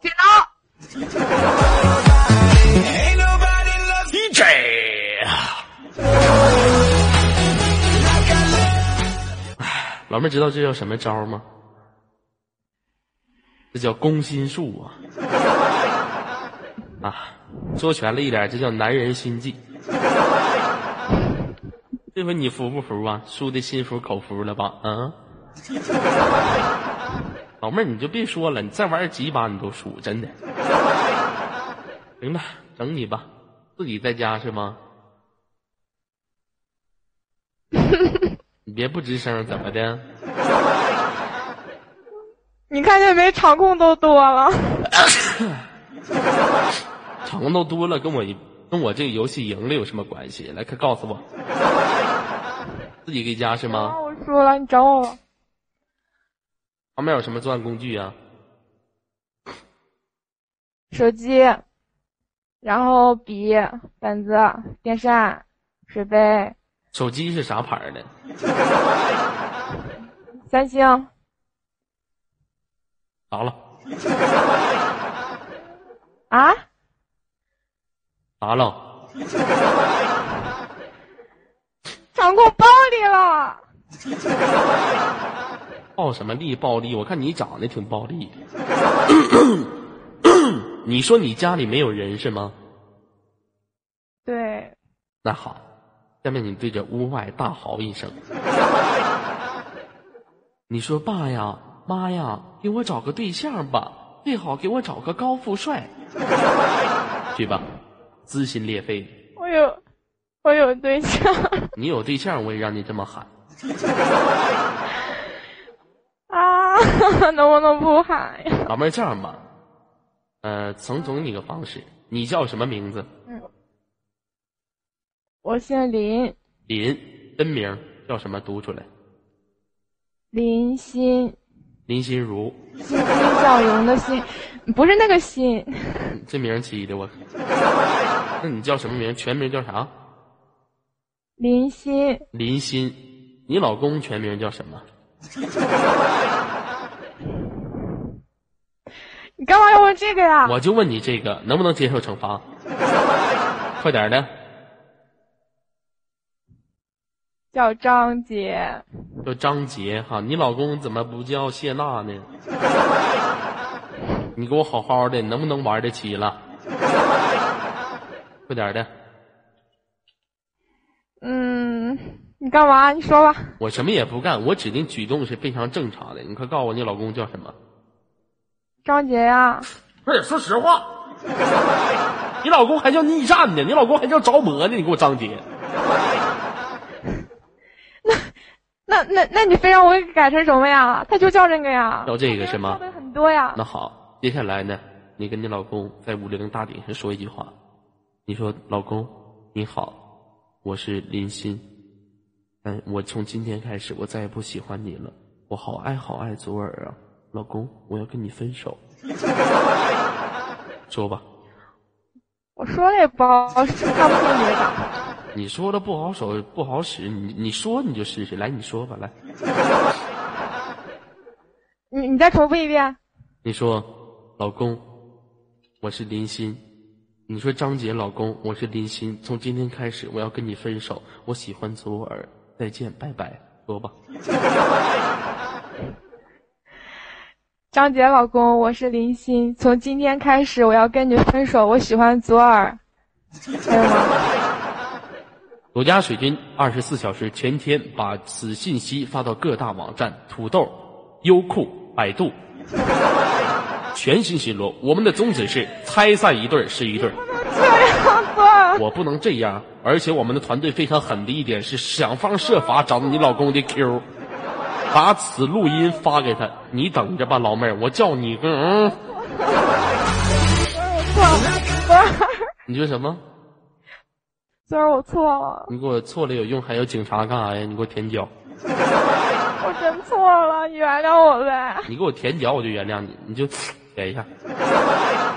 剪刀 DJ。老妹儿知道这叫什么招吗？这叫攻心术啊！啊，说全了一点，这叫男人心计。这回你服不服啊？输的心服口服了吧？嗯！[LAUGHS] 老妹儿，你就别说了，你再玩几把你都输，真的。行吧，整你吧，自己在家是吗？[LAUGHS] 你别不吱声，怎么的？[LAUGHS] 你看见没？场控都多了。场都多了，跟我一跟我这个游戏赢了有什么关系？来，快告诉我，[LAUGHS] 自己给加是吗？啊，我输了，你找我吧。旁边有什么作案工具啊？手机，然后笔、本子、电扇、水杯、手机是啥牌儿的？[LAUGHS] 三星。咋了？啊？咋了？掌控暴力了。暴什么力？暴力？我看你长得挺暴力的。[CLEARS THROAT] 你说你家里没有人是吗？对，那好，下面你对着屋外大嚎一声。你说爸呀，妈呀，给我找个对象吧，最好给我找个高富帅。去吧，撕心裂肺的。我有，我有对象 [LAUGHS] 你有对象，我也让你这么喊。[LAUGHS] 啊，[LAUGHS] 能不能不喊呀？老妹儿，这样吧，呃，曾总你个方式，你叫什么名字？我姓林，林，真名叫什么？读出来。林欣，林心如，欣欣向荣的心，不是那个心，这名起的我。那你叫什么名？全名叫啥？林心，林心。你老公全名叫什么？你干嘛要问这个呀？我就问你这个，能不能接受惩罚？快点儿的，叫张杰，叫张杰哈。你老公怎么不叫谢娜呢？[LAUGHS] 你给我好好的，能不能玩得起了？快点的，嗯，你干嘛？你说吧。我什么也不干，我指定举动是非常正常的。你快告诉我，你老公叫什么？张杰呀，快点说实话。你老公还叫逆战呢，你老公还叫着魔呢，你给我张杰。那那那你非让我给改成什么呀？他就叫这个呀。叫这个是吗叫的很多呀。那好，接下来呢，你跟你老公在五六零大顶上说一句话，你说：“老公，你好，我是林欣，嗯，我从今天开始我再也不喜欢你了，我好爱好爱左耳啊，老公，我要跟你分手。[LAUGHS] ”说吧，我说了也不好使，看不进你的档。你说的不好手不好使，你你说你就试试，来你说吧，来，[LAUGHS] 你你再重复一遍。你说，老公，我是林欣。你说张杰，老公，我是林欣。从今天开始，我要跟你分手。我喜欢左耳，再见，拜拜。说吧，[LAUGHS] 张杰老公，我是林欣。从今天开始，我要跟你分手。我喜欢左耳。还有吗？国家水军二十四小时全天把此信息发到各大网站：土豆、优酷、百度。全新巡逻，我们的宗旨是拆散一对儿是一对儿。这样子，我不能这样，而且我们的团队非常狠的一点是想方设法找到你老公的 Q，把此录音发给他。你等着吧，老妹儿，我叫你个嗯。错，你说什么？昨儿我错了，你给我错了有用，还有警察干啥呀？你给我舔脚，[LAUGHS] 我真错了，你原谅我呗。你给我舔脚我就原谅你，你就舔一下，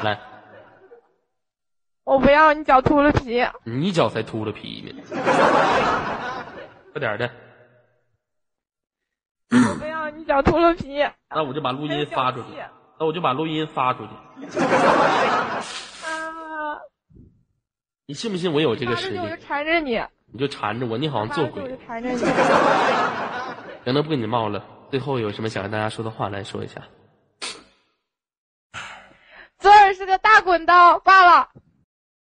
来，我不要你脚秃了皮。你脚才秃了皮呢，快点的，我不要你脚秃了皮。那我就把录音发出去，那我就把录音发出去。[LAUGHS] 啊，你信不信我有这个实力我？就缠着你，你就缠着我，你好像做鬼我鬼就。缠着你。[LAUGHS] 行了，不跟你冒了。最后有什么想跟大家说的话来说一下？[SNIFFS] 左耳是个大滚刀，罢了。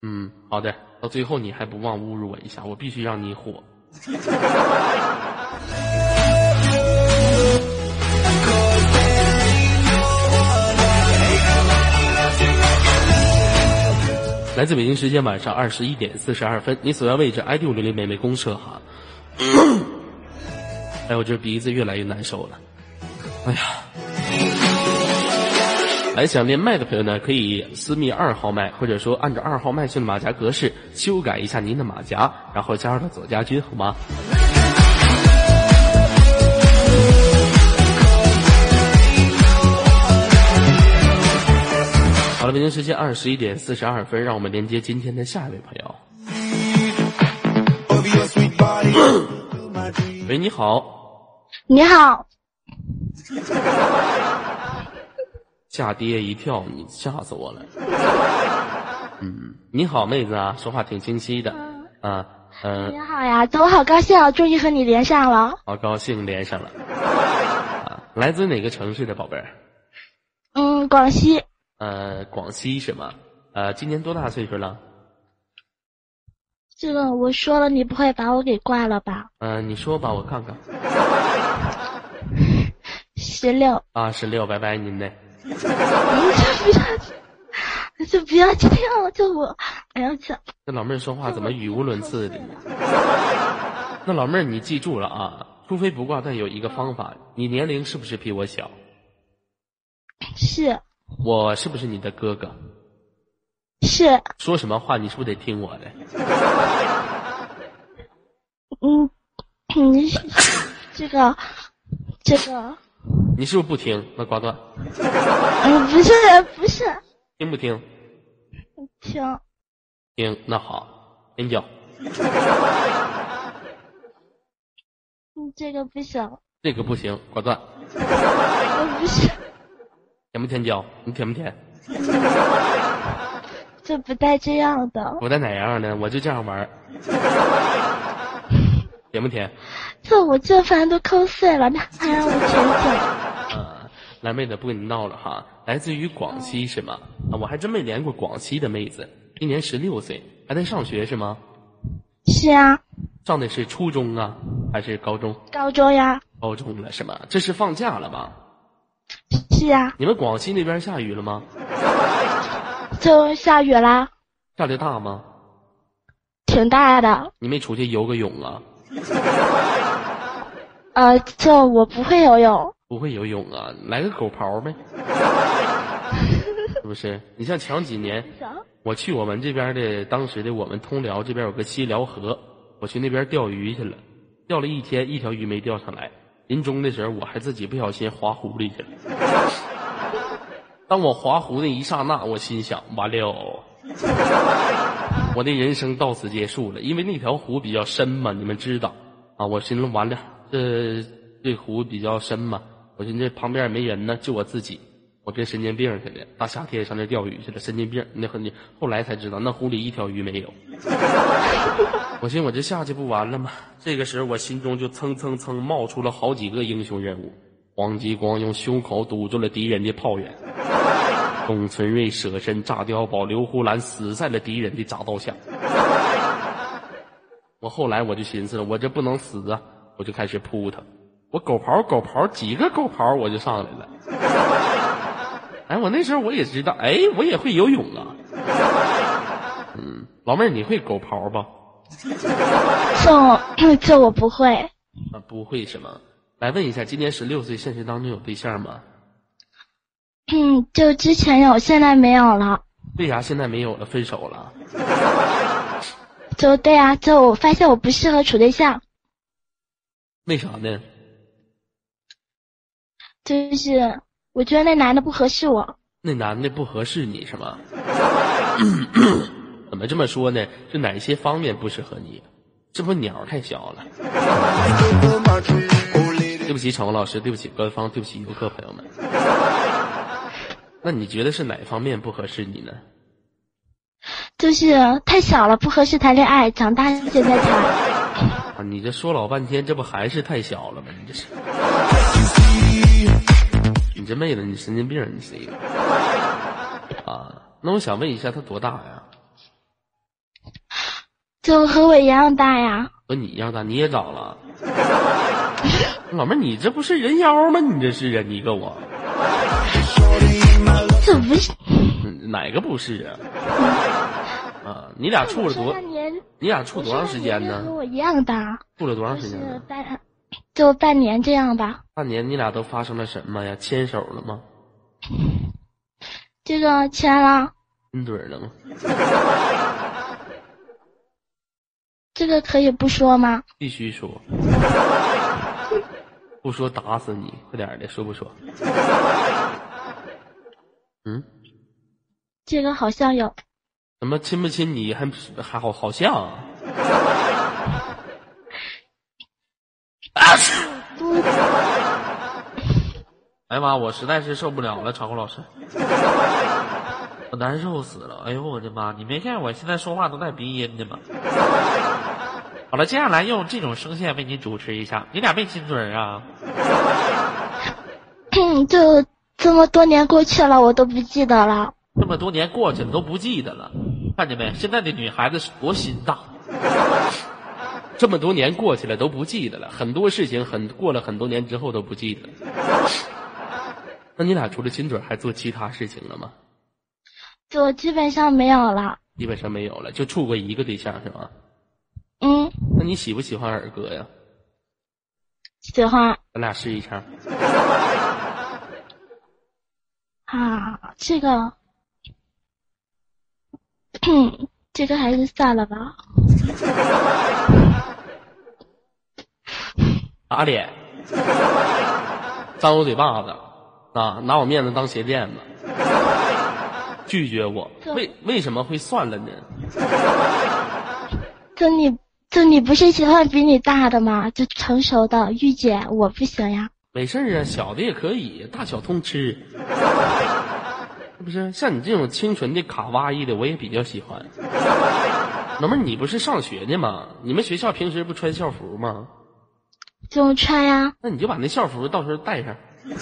嗯，好的。到最后你还不忘侮辱我一下，我必须让你火。[LAUGHS] 来自北京时间晚上二十一点四十二分，你所在位置 ID 五零零美美公社哈。哎，我这鼻子越来越难受了。哎呀，来想连麦的朋友呢，可以私密二号麦，或者说按照二号麦序的马甲格式修改一下您的马甲，然后加入到左家军，好吗？好了，北京时间二十一点四十二分，让我们连接今天的下一位朋友。[COUGHS] 喂，你好，你好，吓爹一跳，你吓死我了。[LAUGHS] 嗯，你好，妹子啊，说话挺清晰的，啊，嗯、你好呀，我好高兴啊，终于和你连上了。好高兴连上了。啊，来自哪个城市的宝贝儿？嗯，广西，呃，广西是吗？呃，今年多大岁数了？这个我说了，你不会把我给挂了吧？呃，你说吧，我看看。[LAUGHS] 十六，啊，十六，拜拜您嘞。[LAUGHS] 你就不要，就不要这样了，就我，哎呀这这老妹儿说话怎么语无伦次的？[LAUGHS] 那老妹儿，你记住了啊，除非不挂，但有一个方法，你年龄是不是比我小？是我是不是你的哥哥？是，说什么话你是不是得听我的？嗯，你是这个这个，你是不是不听？那挂断，嗯，不是不是，听不听？听听，那好，先叫。嗯这个不行，这个不行，挂断。我不是，甜不甜椒？你甜不甜？[LAUGHS] 这不带这样的，我带哪样呢？我就这样玩儿。[LAUGHS] 甜不甜？这我这饭都抠碎了，那还让我舔啊，[LAUGHS] 来妹子不跟你闹了哈，来自于广西是吗？啊，我还真没连过广西的妹子，今年十六岁，还在上学是吗？是啊，上的是初中啊，还是高中？高中呀，高中了是吗？这是放假了吧？是啊，你们广西那边下雨了吗？就下雨啦，下的大吗？挺大的。你没出去游个泳啊？呃，这我不会游泳，不会游泳啊？来个狗刨呗？[LAUGHS] 是不是？你像前几年，我去我们这边的，当时的我们通辽这边有个西辽河，我去那边钓鱼去了，钓了一天，一条鱼没钓上来。临终的时候，我还自己不小心滑湖里去了。当我滑湖那一刹那，我心想：完了，我的人生到此结束了。因为那条湖比较深嘛，你们知道啊。我寻思完了，这这湖比较深嘛，我寻思旁边也没人呢，就我自己。我跟神经病似的，大夏天上那钓鱼去了，神经病。那后你后来才知道，那湖里一条鱼没有。[LAUGHS] 我寻思我这下去不完了吗？这个时候我心中就蹭蹭蹭冒出了好几个英雄人物。黄继光用胸口堵住了敌人的炮眼，董存瑞舍身炸碉堡，刘胡兰死在了敌人的铡刀下。我后来我就寻思了，我这不能死啊，我就开始扑他。我狗刨狗刨几个狗刨我就上来了。哎，我那时候我也知道，哎，我也会游泳啊。嗯，老妹儿，你会狗刨吧？这这我不会。啊，不会什么？来问一下，今年十六岁，现实当中有对象吗？嗯，就之前有，现在没有了。为啥现在没有了？分手了？[LAUGHS] 就对啊，就我发现我不适合处对象。为啥呢？就是我觉得那男的不合适我。那男的不合适你是吗？[LAUGHS] 怎么这么说呢？是哪些方面不适合你？这不鸟太小了？[LAUGHS] 对不起，场老师，对不起官方，对不起游客朋友们。那你觉得是哪方面不合适你呢？就是太小了，不合适谈恋爱，长大现在谈。啊，你这说老半天，这不还是太小了吗？你这是，你这妹子，你神经病，你是一个。啊，那我想问一下，他多大呀？就和我一样大呀。和你一样大，你也长了。老妹儿，你这不是人妖吗？你这是啊，你个我。这不是？哪个不是啊？啊，你俩处了多？你俩处多长时间呢？和我一样大。处了多长时间就半年这样吧。半年，你俩都发生了什么呀？牵手了吗？这个牵了。亲嘴了吗？这个可以不说吗？必须说。不说打死你！快点的，说不说？嗯，这个好像有。怎么亲不亲你还还好好像？啊！[LAUGHS] 哎呀妈！我实在是受不了了，长虹老师，[LAUGHS] 我难受死了！哎呦我的妈！你没见我现在说话都带鼻音的吗？好了，接下来用这种声线为你主持一下。你俩没亲嘴啊？就这么多年过去了，我都不记得了。这么多年过去了都不记得了，看见没？现在的女孩子是多心大。这么多年过去了都不记得了，很多事情很过了很多年之后都不记得。[LAUGHS] 那你俩除了亲嘴还做其他事情了吗？就基本上没有了。基本上没有了，就处过一个对象是吗？嗯，那你喜不喜欢二哥呀？喜欢咱俩试一下。[LAUGHS] 啊，这个，[CLEARS THROAT] 这个还是算了吧。打脸，张我嘴巴子，啊，拿我面子当鞋垫子，拒绝我，为为什么会算了呢？就你，就你不是喜欢比你大的吗？就成熟的御姐，我不行呀。没事啊，小的也可以，大小通吃。不是像你这种清纯的卡哇伊的，我也比较喜欢。老妹儿，你不是上学呢吗？你们学校平时不穿校服吗？就穿呀。那你就把那校服到时候带上。[LAUGHS]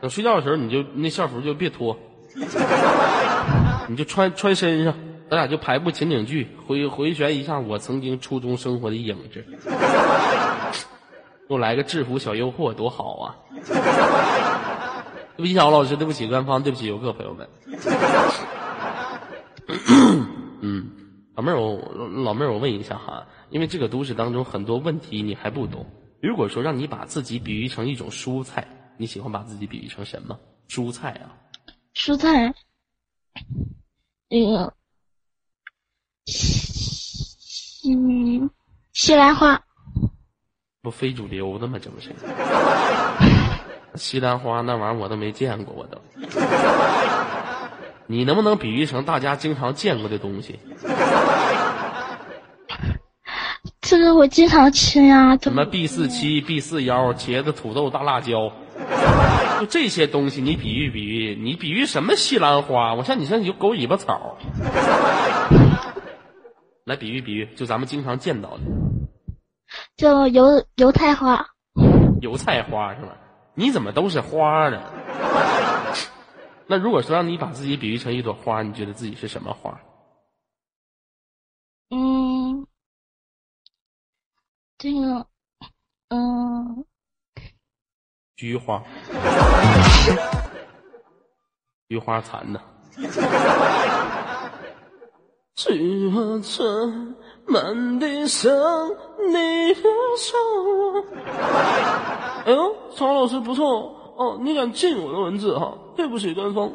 等睡觉的时候，你就那校服就别脱，你就穿穿身上，咱俩就排部情景剧，回回旋一下我曾经初中生活的影子。又来个制服小诱惑，多好啊！对不起，小老师，对不起，官方，对不起游客朋友们。[LAUGHS] 嗯，老妹儿，我老妹儿，我问一下哈，因为这个都市当中很多问题你还不懂。如果说让你把自己比喻成一种蔬菜，你喜欢把自己比喻成什么？蔬菜啊？蔬菜，那嗯，嗯，西兰花。不非主流的吗？这不是？西兰花那玩意儿我都没见过，我都。你能不能比喻成大家经常见过的东西？这个我经常吃呀。什么 B 四七、B 四幺、茄子、土豆、大辣椒，[LAUGHS] 就这些东西，你比喻比喻，你比喻什么西兰花？我像你像你就狗尾巴草。[LAUGHS] 来比喻比喻，就咱们经常见到的。就油油菜花，油菜花是吧？你怎么都是花呢？[LAUGHS] 那如果说让你把自己比喻成一朵花，你觉得自己是什么花？嗯，这个，嗯，菊花，菊花残的。菊花残。满地伤，你的手。哎呦，曹老师不错哦，你敢进我的文字哈？对不起官方，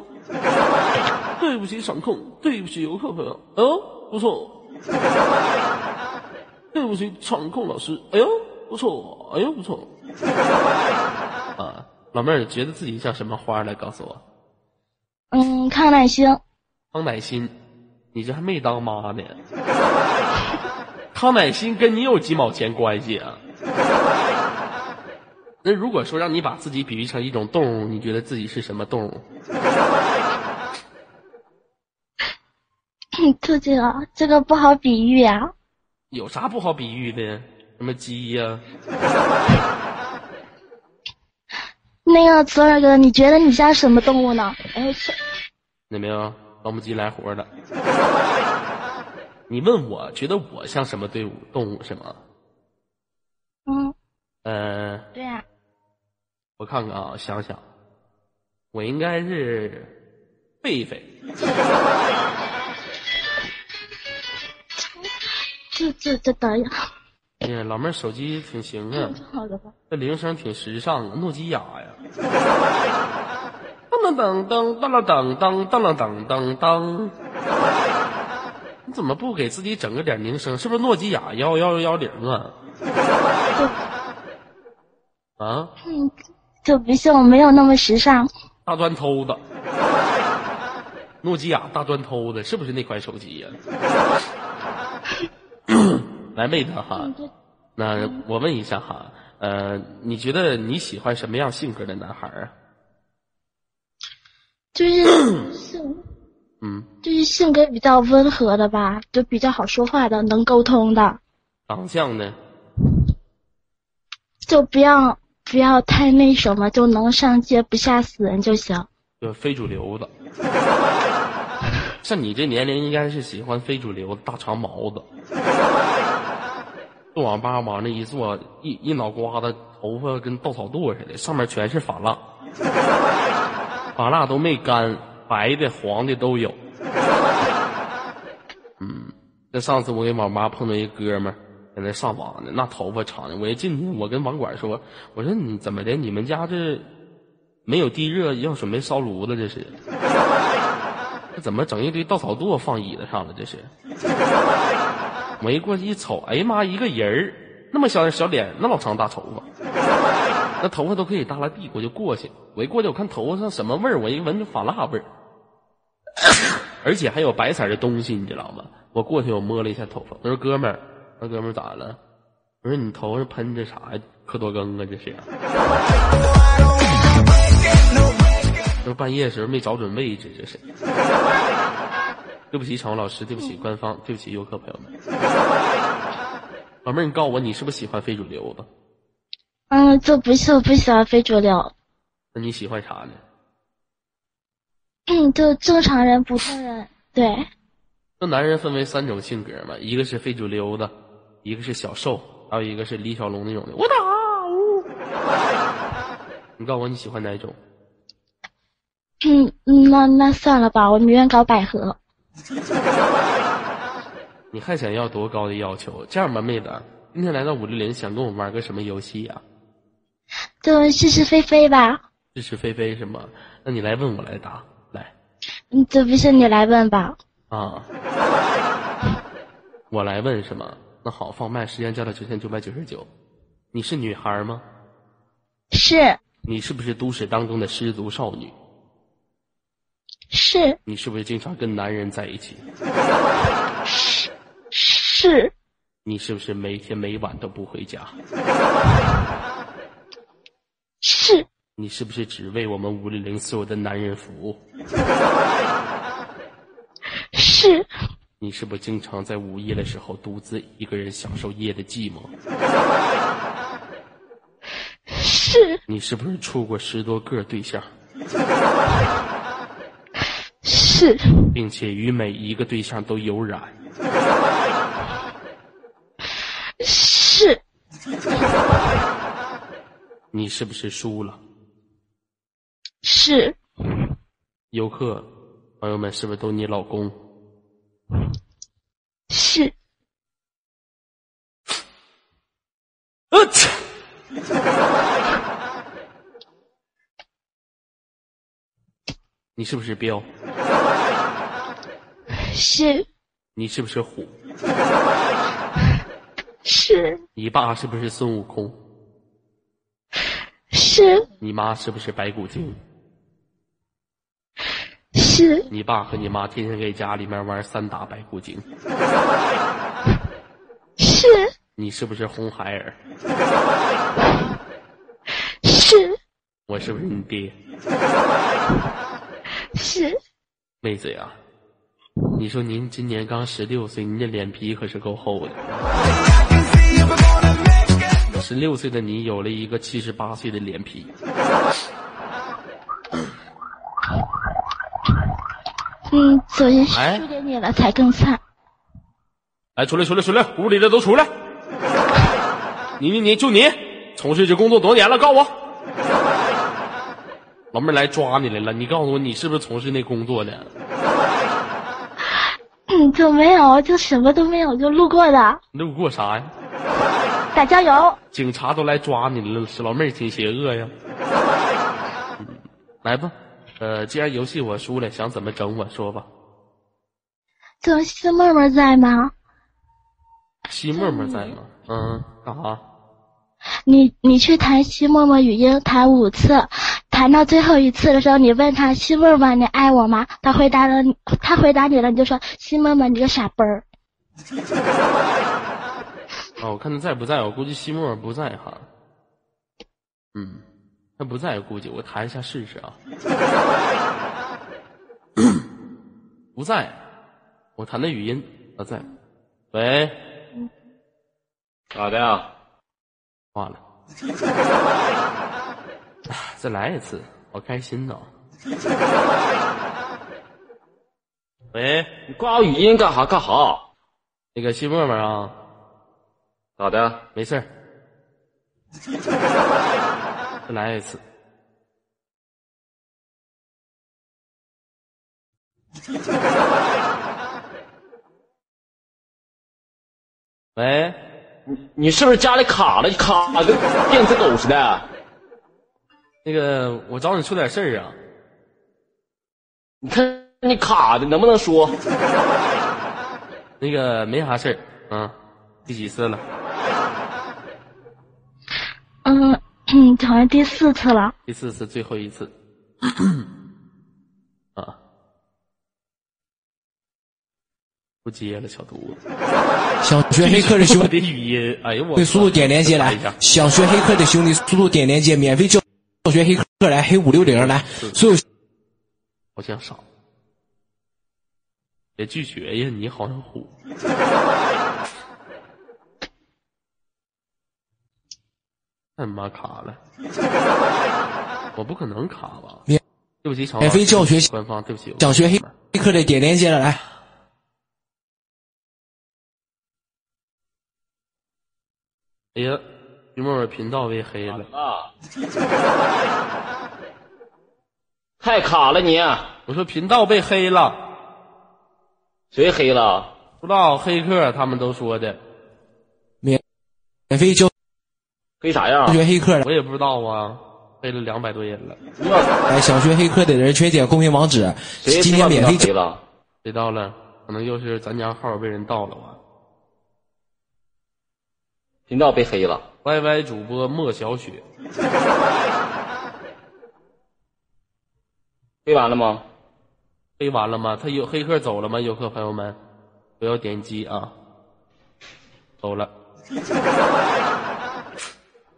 对不起场控，对不起游客朋友。哎呦，不错，对不起场控老师。哎呦，不错，哎呦，不错。啊，老妹儿觉得自己像什么花来告诉我？嗯，康乃馨。康乃馨，你这还没当妈呢。康乃馨跟你有几毛钱关系啊？[LAUGHS] 那如果说让你把自己比喻成一种动物，你觉得自己是什么动物？就这个，这个不好比喻啊。有啥不好比喻的？什么鸡呀？那个左耳哥，你觉得你像什么动物呢？哎，那没有，老母鸡来活的。你问我觉得我像什么队伍动物是吗？嗯。呃。对呀。我看看啊，想想，我应该是狒狒。这这导演。哎呀，老妹儿手机挺行啊。这铃声挺时尚啊，诺基亚呀。当当当当当当当当当当。你怎么不给自己整个点铃声？是不是诺基亚幺幺幺零啊？啊？嗯，就不信我没有那么时尚。大砖头的，诺基亚大砖头的，是不是那款手机呀？[CLEARS THROAT] 来，妹子哈，那我问一下哈，呃，你觉得你喜欢什么样性格的男孩啊？就是 [CLEARS THROAT] 性。嗯，就是性格比较温和的吧，就比较好说话的，能沟通的。长相呢？就不要不要太那什么，就能上街不吓死人就行。就非主流的。[LAUGHS] 像你这年龄，应该是喜欢非主流大长毛子。[LAUGHS] 坐网吧往那一坐，一一脑瓜子头发跟稻草垛似的，上面全是发蜡，[LAUGHS] 发蜡都没干。白的、黄的都有，[LAUGHS] 嗯，那上次我给网吧碰到一哥们儿，在那上网呢，那头发长的，我一进去，我跟网管说，我说你怎么的？你们家这没有地热，要准备烧炉子这是？这怎么整一堆稻草垛放椅子上了？这是？我一过去一瞅，哎呀妈，一个人儿，那么小小脸，那老长大头发，那头发都可以耷拉地，我就过去。我一过去，我看头发上什么味儿，我一闻就发蜡味儿，[COUGHS] 而且还有白色的东西，你知道吗？我过去，我摸了一下头发，我说哥们儿，那哥们儿咋了？我说你头上喷着啥呀？克多庚啊，这是？这半夜时候没找准位置，这是。[LAUGHS] 对不起，场务老师，对不起，官方，对不起，游客朋友们。老妹儿，你告诉我，你是不是喜欢非主流的？嗯，这不是我不喜欢非主流，那你喜欢啥呢？嗯，就正常人、普通人，对，那男人分为三种性格嘛，一个是非主流的，一个是小瘦，还有一个是李小龙那种的。我打呜！你告诉我你喜欢哪种？嗯嗯，那那算了吧，我宁愿搞百合。[LAUGHS] 你还想要多高的要求？这样吧，妹子，今天来到五六零，想跟我玩个什么游戏呀、就是是非非吧？是是非非是吗？那你来问我来答，来嗯，这不是你来问吧？啊，[LAUGHS] 我来问是吗？那好，放麦，时间加到九千九百九十九。你是女孩吗？是你是不是都市当中的失足少女？是你是不是经常跟男人在一起？是是你是不是每天每晚都不回家？是你是不是只为我们五六零所有的男人服务？是你是不是经常在午夜的时候独自一个人享受夜的寂寞？是你是不是处过十多个对象，是并且与每一个对象都有染？是你是不是输了？是游客朋友们，是不是都你老公？是呃切你是不是彪？是你是不是虎？[LAUGHS] 是你爸是不是孙悟空？是你妈是不是白骨精？是你爸和你妈天天给家里面玩三打白骨精。是你是不是红孩儿？是我是不是你爹？是妹子呀，你说您今年刚十六岁，您这脸皮可是够厚的。十六岁的你有了一个七十八岁的脸皮，嗯，所以哎输给你了才更惨。来出来出来出来，屋里的都出来！你你你就你从事这工作多少年了？告诉我，老妹儿来抓你来了！你告诉我，你是不是从事那工作的？嗯，就没有，就什么都没有，就路过的路过啥呀？打酱油。警察都来抓你了，是老妹儿挺邪恶呀。嗯来吧，呃，既然游戏我输了，想怎么整我说吧。就西妹妹在吗？西沫沫在吗？嗯，干啥？你你去弹西沫沫语音，弹五次，弹到最后一次的时候，你问他西沫沫你爱我吗？他回答了，他回答你了，你就说西沫沫你个傻笨儿。哦，我看他在不在？我估计西沫沫不在哈。嗯，他不在，估计我弹一下试试啊。[COUGHS] 不在，我弹的语音他在。喂，咋的呀？挂了。啊再来一次，好开心呢！喂，你挂我语音干哈干哈？那个西沫沫啊，咋的？没事儿，再来一次。喂，你是不是家里卡了？卡跟电子狗似的。那个我找你出点事儿啊。你看你卡的，能不能说？那个没啥事儿啊，第几次了？嗯，好像第四次了。第四次，最后一次。[CLEARS THROAT] 啊，不接了，小犊子。想学黑客的兄弟，语音，哎呦我对，速度点连接来。想学黑客的兄弟，速度点连接，免费教教学黑客来，黑五六零来，所有好像少。别拒绝呀，你好像虎。太 [LAUGHS] 他妈卡了！我不可能卡吧？免对不起，常免费教学官方，对不起，想学黑黑客的点连接了来。哎呀，于默默频道被黑了。啊！[LAUGHS] 太卡了你！我说频道被黑了，谁黑了？不知道黑客他们都说的，免免费教黑啥样？学黑客来我也不知道啊，黑了两百多人了。哎，想学黑客的人全点公屏网址，谁今天免费教。黑了？谁到了？可能又是咱家号被人盗了吧频道被黑了。？YY 主播莫小雪，[LAUGHS] 黑完了吗？黑完了吗？他有黑客走了吗？游客朋友们，不要点击啊，走了。[LAUGHS]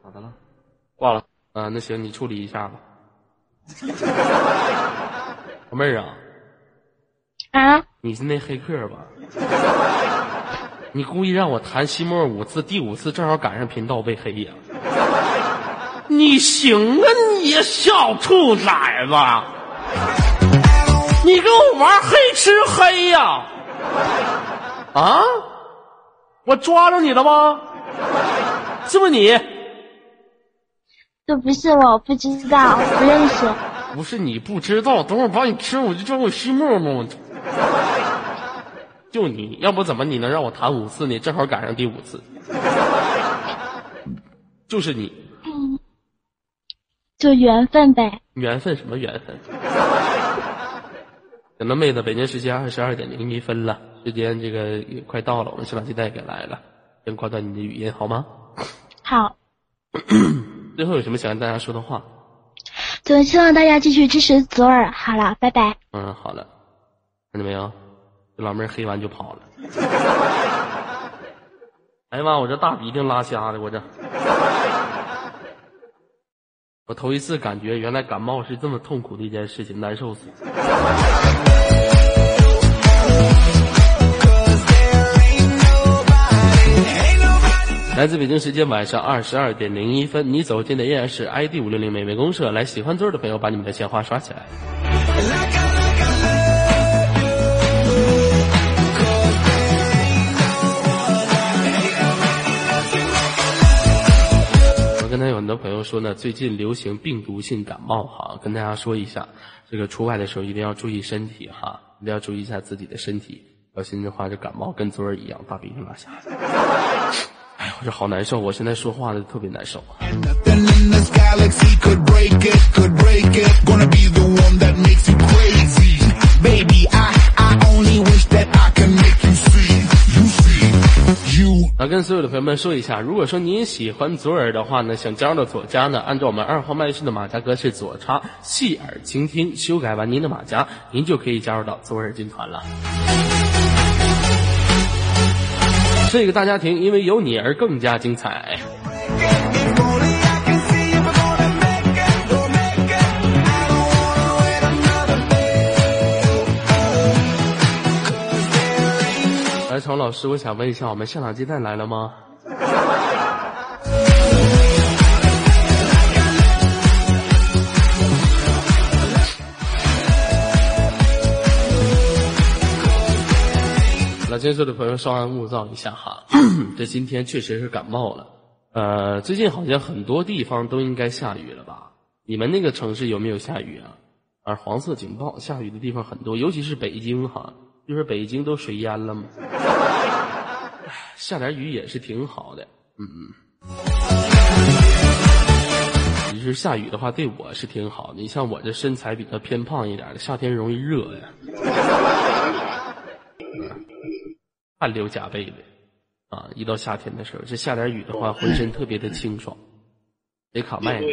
咋的了？挂了。啊，那行，你处理一下吧。[LAUGHS] 老妹儿啊，啊，你是那黑客吧？你故意让我弹西莫五次，第五次正好赶上频道被黑呀！你行啊，你小兔崽子！你跟我玩黑吃黑呀？啊？我抓着你了吗？是不是你？这不是我，不知道，不认识。不是你不知道，等会儿把你吃，我就叫我西莫莫。就你要不怎么你能让我谈五次呢？正好赶上第五次，[LAUGHS] 就是你就缘分呗。缘分什么缘分？行了，妹子，北京时间二十二点零一分了，时间这个也快到了，我们先把鸡蛋给来了，先挂断你的语音好吗？好，[COUGHS] 最后有什么想跟大家说的话？就希望大家继续支持左耳。好了，拜拜。嗯，好了，看见没有？这老妹儿黑完就跑了。哎呀妈！我这大鼻涕拉瞎的，我这，我头一次感觉原来感冒是这么痛苦的一件事情，难受死。来自北京时间晚上二十二点零一分，你走进的依然是 ID 五六零美味公社。来，喜欢座儿的朋友，把你们的鲜花刷起来。很多朋友说呢，最近流行病毒性感冒哈，跟大家说一下，这个出外的时候一定要注意身体哈，一定要注意一下自己的身体，小心的话这感冒跟昨儿一样，大鼻涕拉瞎的。哎呀，我这好难受，我现在说话的特别难受。那，跟所有的朋友们说一下，如果说您喜欢左耳的话呢，想加入到左家呢，按照我们二号麦序的马甲格式左插细耳倾听，修改完您的马甲，您就可以加入到左耳军团了。这个大家庭因为有你而更加精彩。来，常老师，我想问一下，我们现场鸡蛋来了吗？那监所的朋友稍安勿躁一下哈，[CLEARS THROAT] 这今天确实是感冒了。呃，最近好像很多地方都应该下雨了吧？你们那个城市有没有下雨啊？而，黄色警报，下雨的地方很多，尤其是北京哈，就是北京都水淹了嘛。下点雨也是挺好的，嗯嗯。其实下雨的话对我是挺好的，你像我这身材比较偏胖一点的，夏天容易热呀，汗流浃背的啊！一到夏天的时候，这下点雨的话，浑身特别的清爽。得卡麦呢，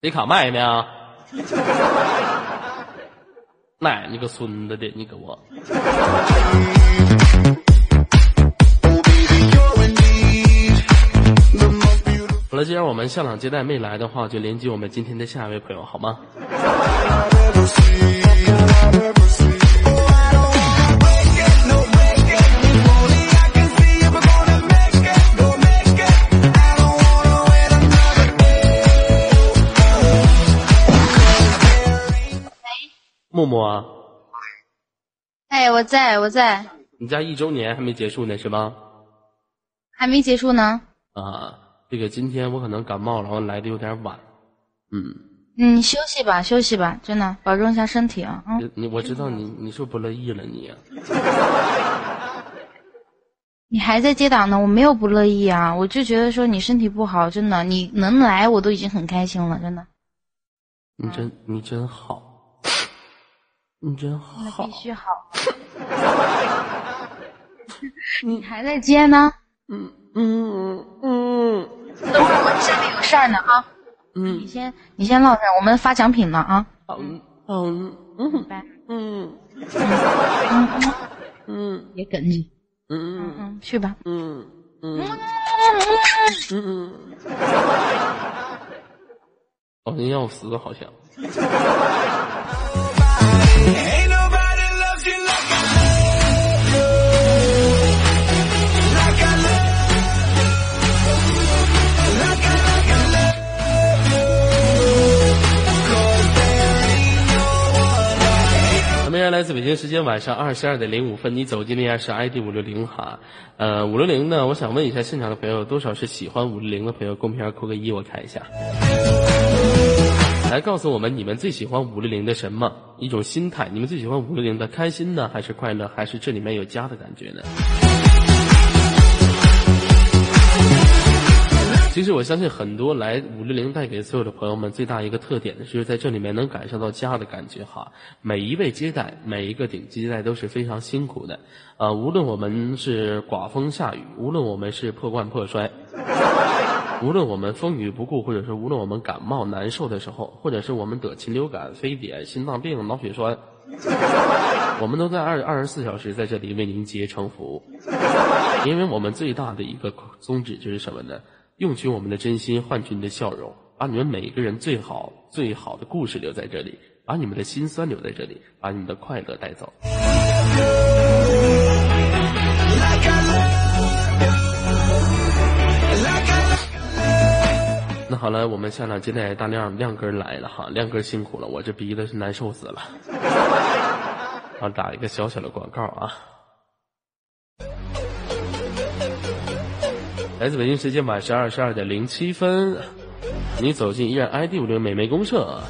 得卡麦呢。[LAUGHS] 奶奶个孙子的，你给我！好了，既然我们现场接待没来的话，就连接我们今天的下一位朋友，好吗？默默啊，哎，我在我在，你家一周年还没结束呢，是吧？还没结束呢。啊，这个今天我可能感冒，然后来的有点晚。嗯，嗯，休息吧，休息吧，真的，保重一下身体啊。嗯，你我知道你，你是不是不乐意了你？[LAUGHS] 你还在接档呢，我没有不乐意啊，我就觉得说你身体不好，真的，你能来我都已经很开心了，真的。你真你真好。你真好，那必须好。[LAUGHS] 你还在接呢？嗯嗯嗯。等会儿我家里有事儿呢啊。嗯。你先你先唠着，我们发奖品呢啊。嗯嗯嗯。拜。嗯。嗯嗯。别跟着。嗯嗯嗯。去吧。嗯嗯。嗯嗯。好像要死，好像。那么，来自北京时间晚上二十二点零五分，你走进的是 ID 五六零哈，呃，五六零呢，我想问一下现场的朋友，多少是喜欢五六零的朋友？公屏上扣个一，我看一下。来告诉我们，你们最喜欢五六零的什么一种心态？你们最喜欢五六零的开心呢，还是快乐，还是这里面有家的感觉呢？其实我相信很多来五六零带给所有的朋友们最大一个特点，就是在这里面能感受到家的感觉哈。每一位接待，每一个顶级接待都是非常辛苦的，呃，无论我们是刮风下雨，无论我们是破罐破摔。[LAUGHS] 无论我们风雨不顾，或者是无论我们感冒难受的时候，或者是我们得禽流感、非典、心脏病、脑血栓，[LAUGHS] 我们都在二二十四小时在这里为您竭诚服务。因为我们最大的一个宗旨就是什么呢？用取我们的真心换取你的笑容，把你们每一个人最好最好的故事留在这里，把你们的心酸留在这里，把你们的快乐带走。那好了，我们下场接待大亮亮哥来了哈，亮哥辛苦了，我这鼻子是难受死了。[LAUGHS] 好，打一个小小的广告啊。来自北京时间晚上二十二点零七分，你走进依然 ID 五零美眉公社，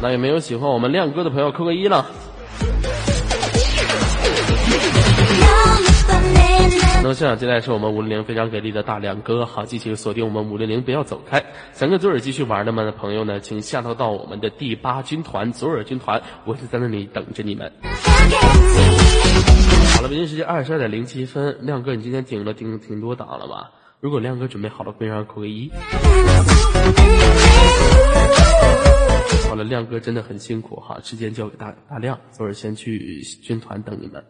那有没有喜欢我们亮哥的朋友扣个一了？那么现场接待是我们五零零非常给力的大亮哥，好，继续锁定我们五零零，不要走开。想跟左耳继续玩的们的朋友呢，请下头到我们的第八军团左耳军团，我是在那里等着你们。好了，北京时间二十二点零七分，亮哥，你今天顶了顶挺多档了吧？如果亮哥准备好了，可以让扣个一。好了，亮哥真的很辛苦哈，时间交给大大亮，昨儿先去军团等你们。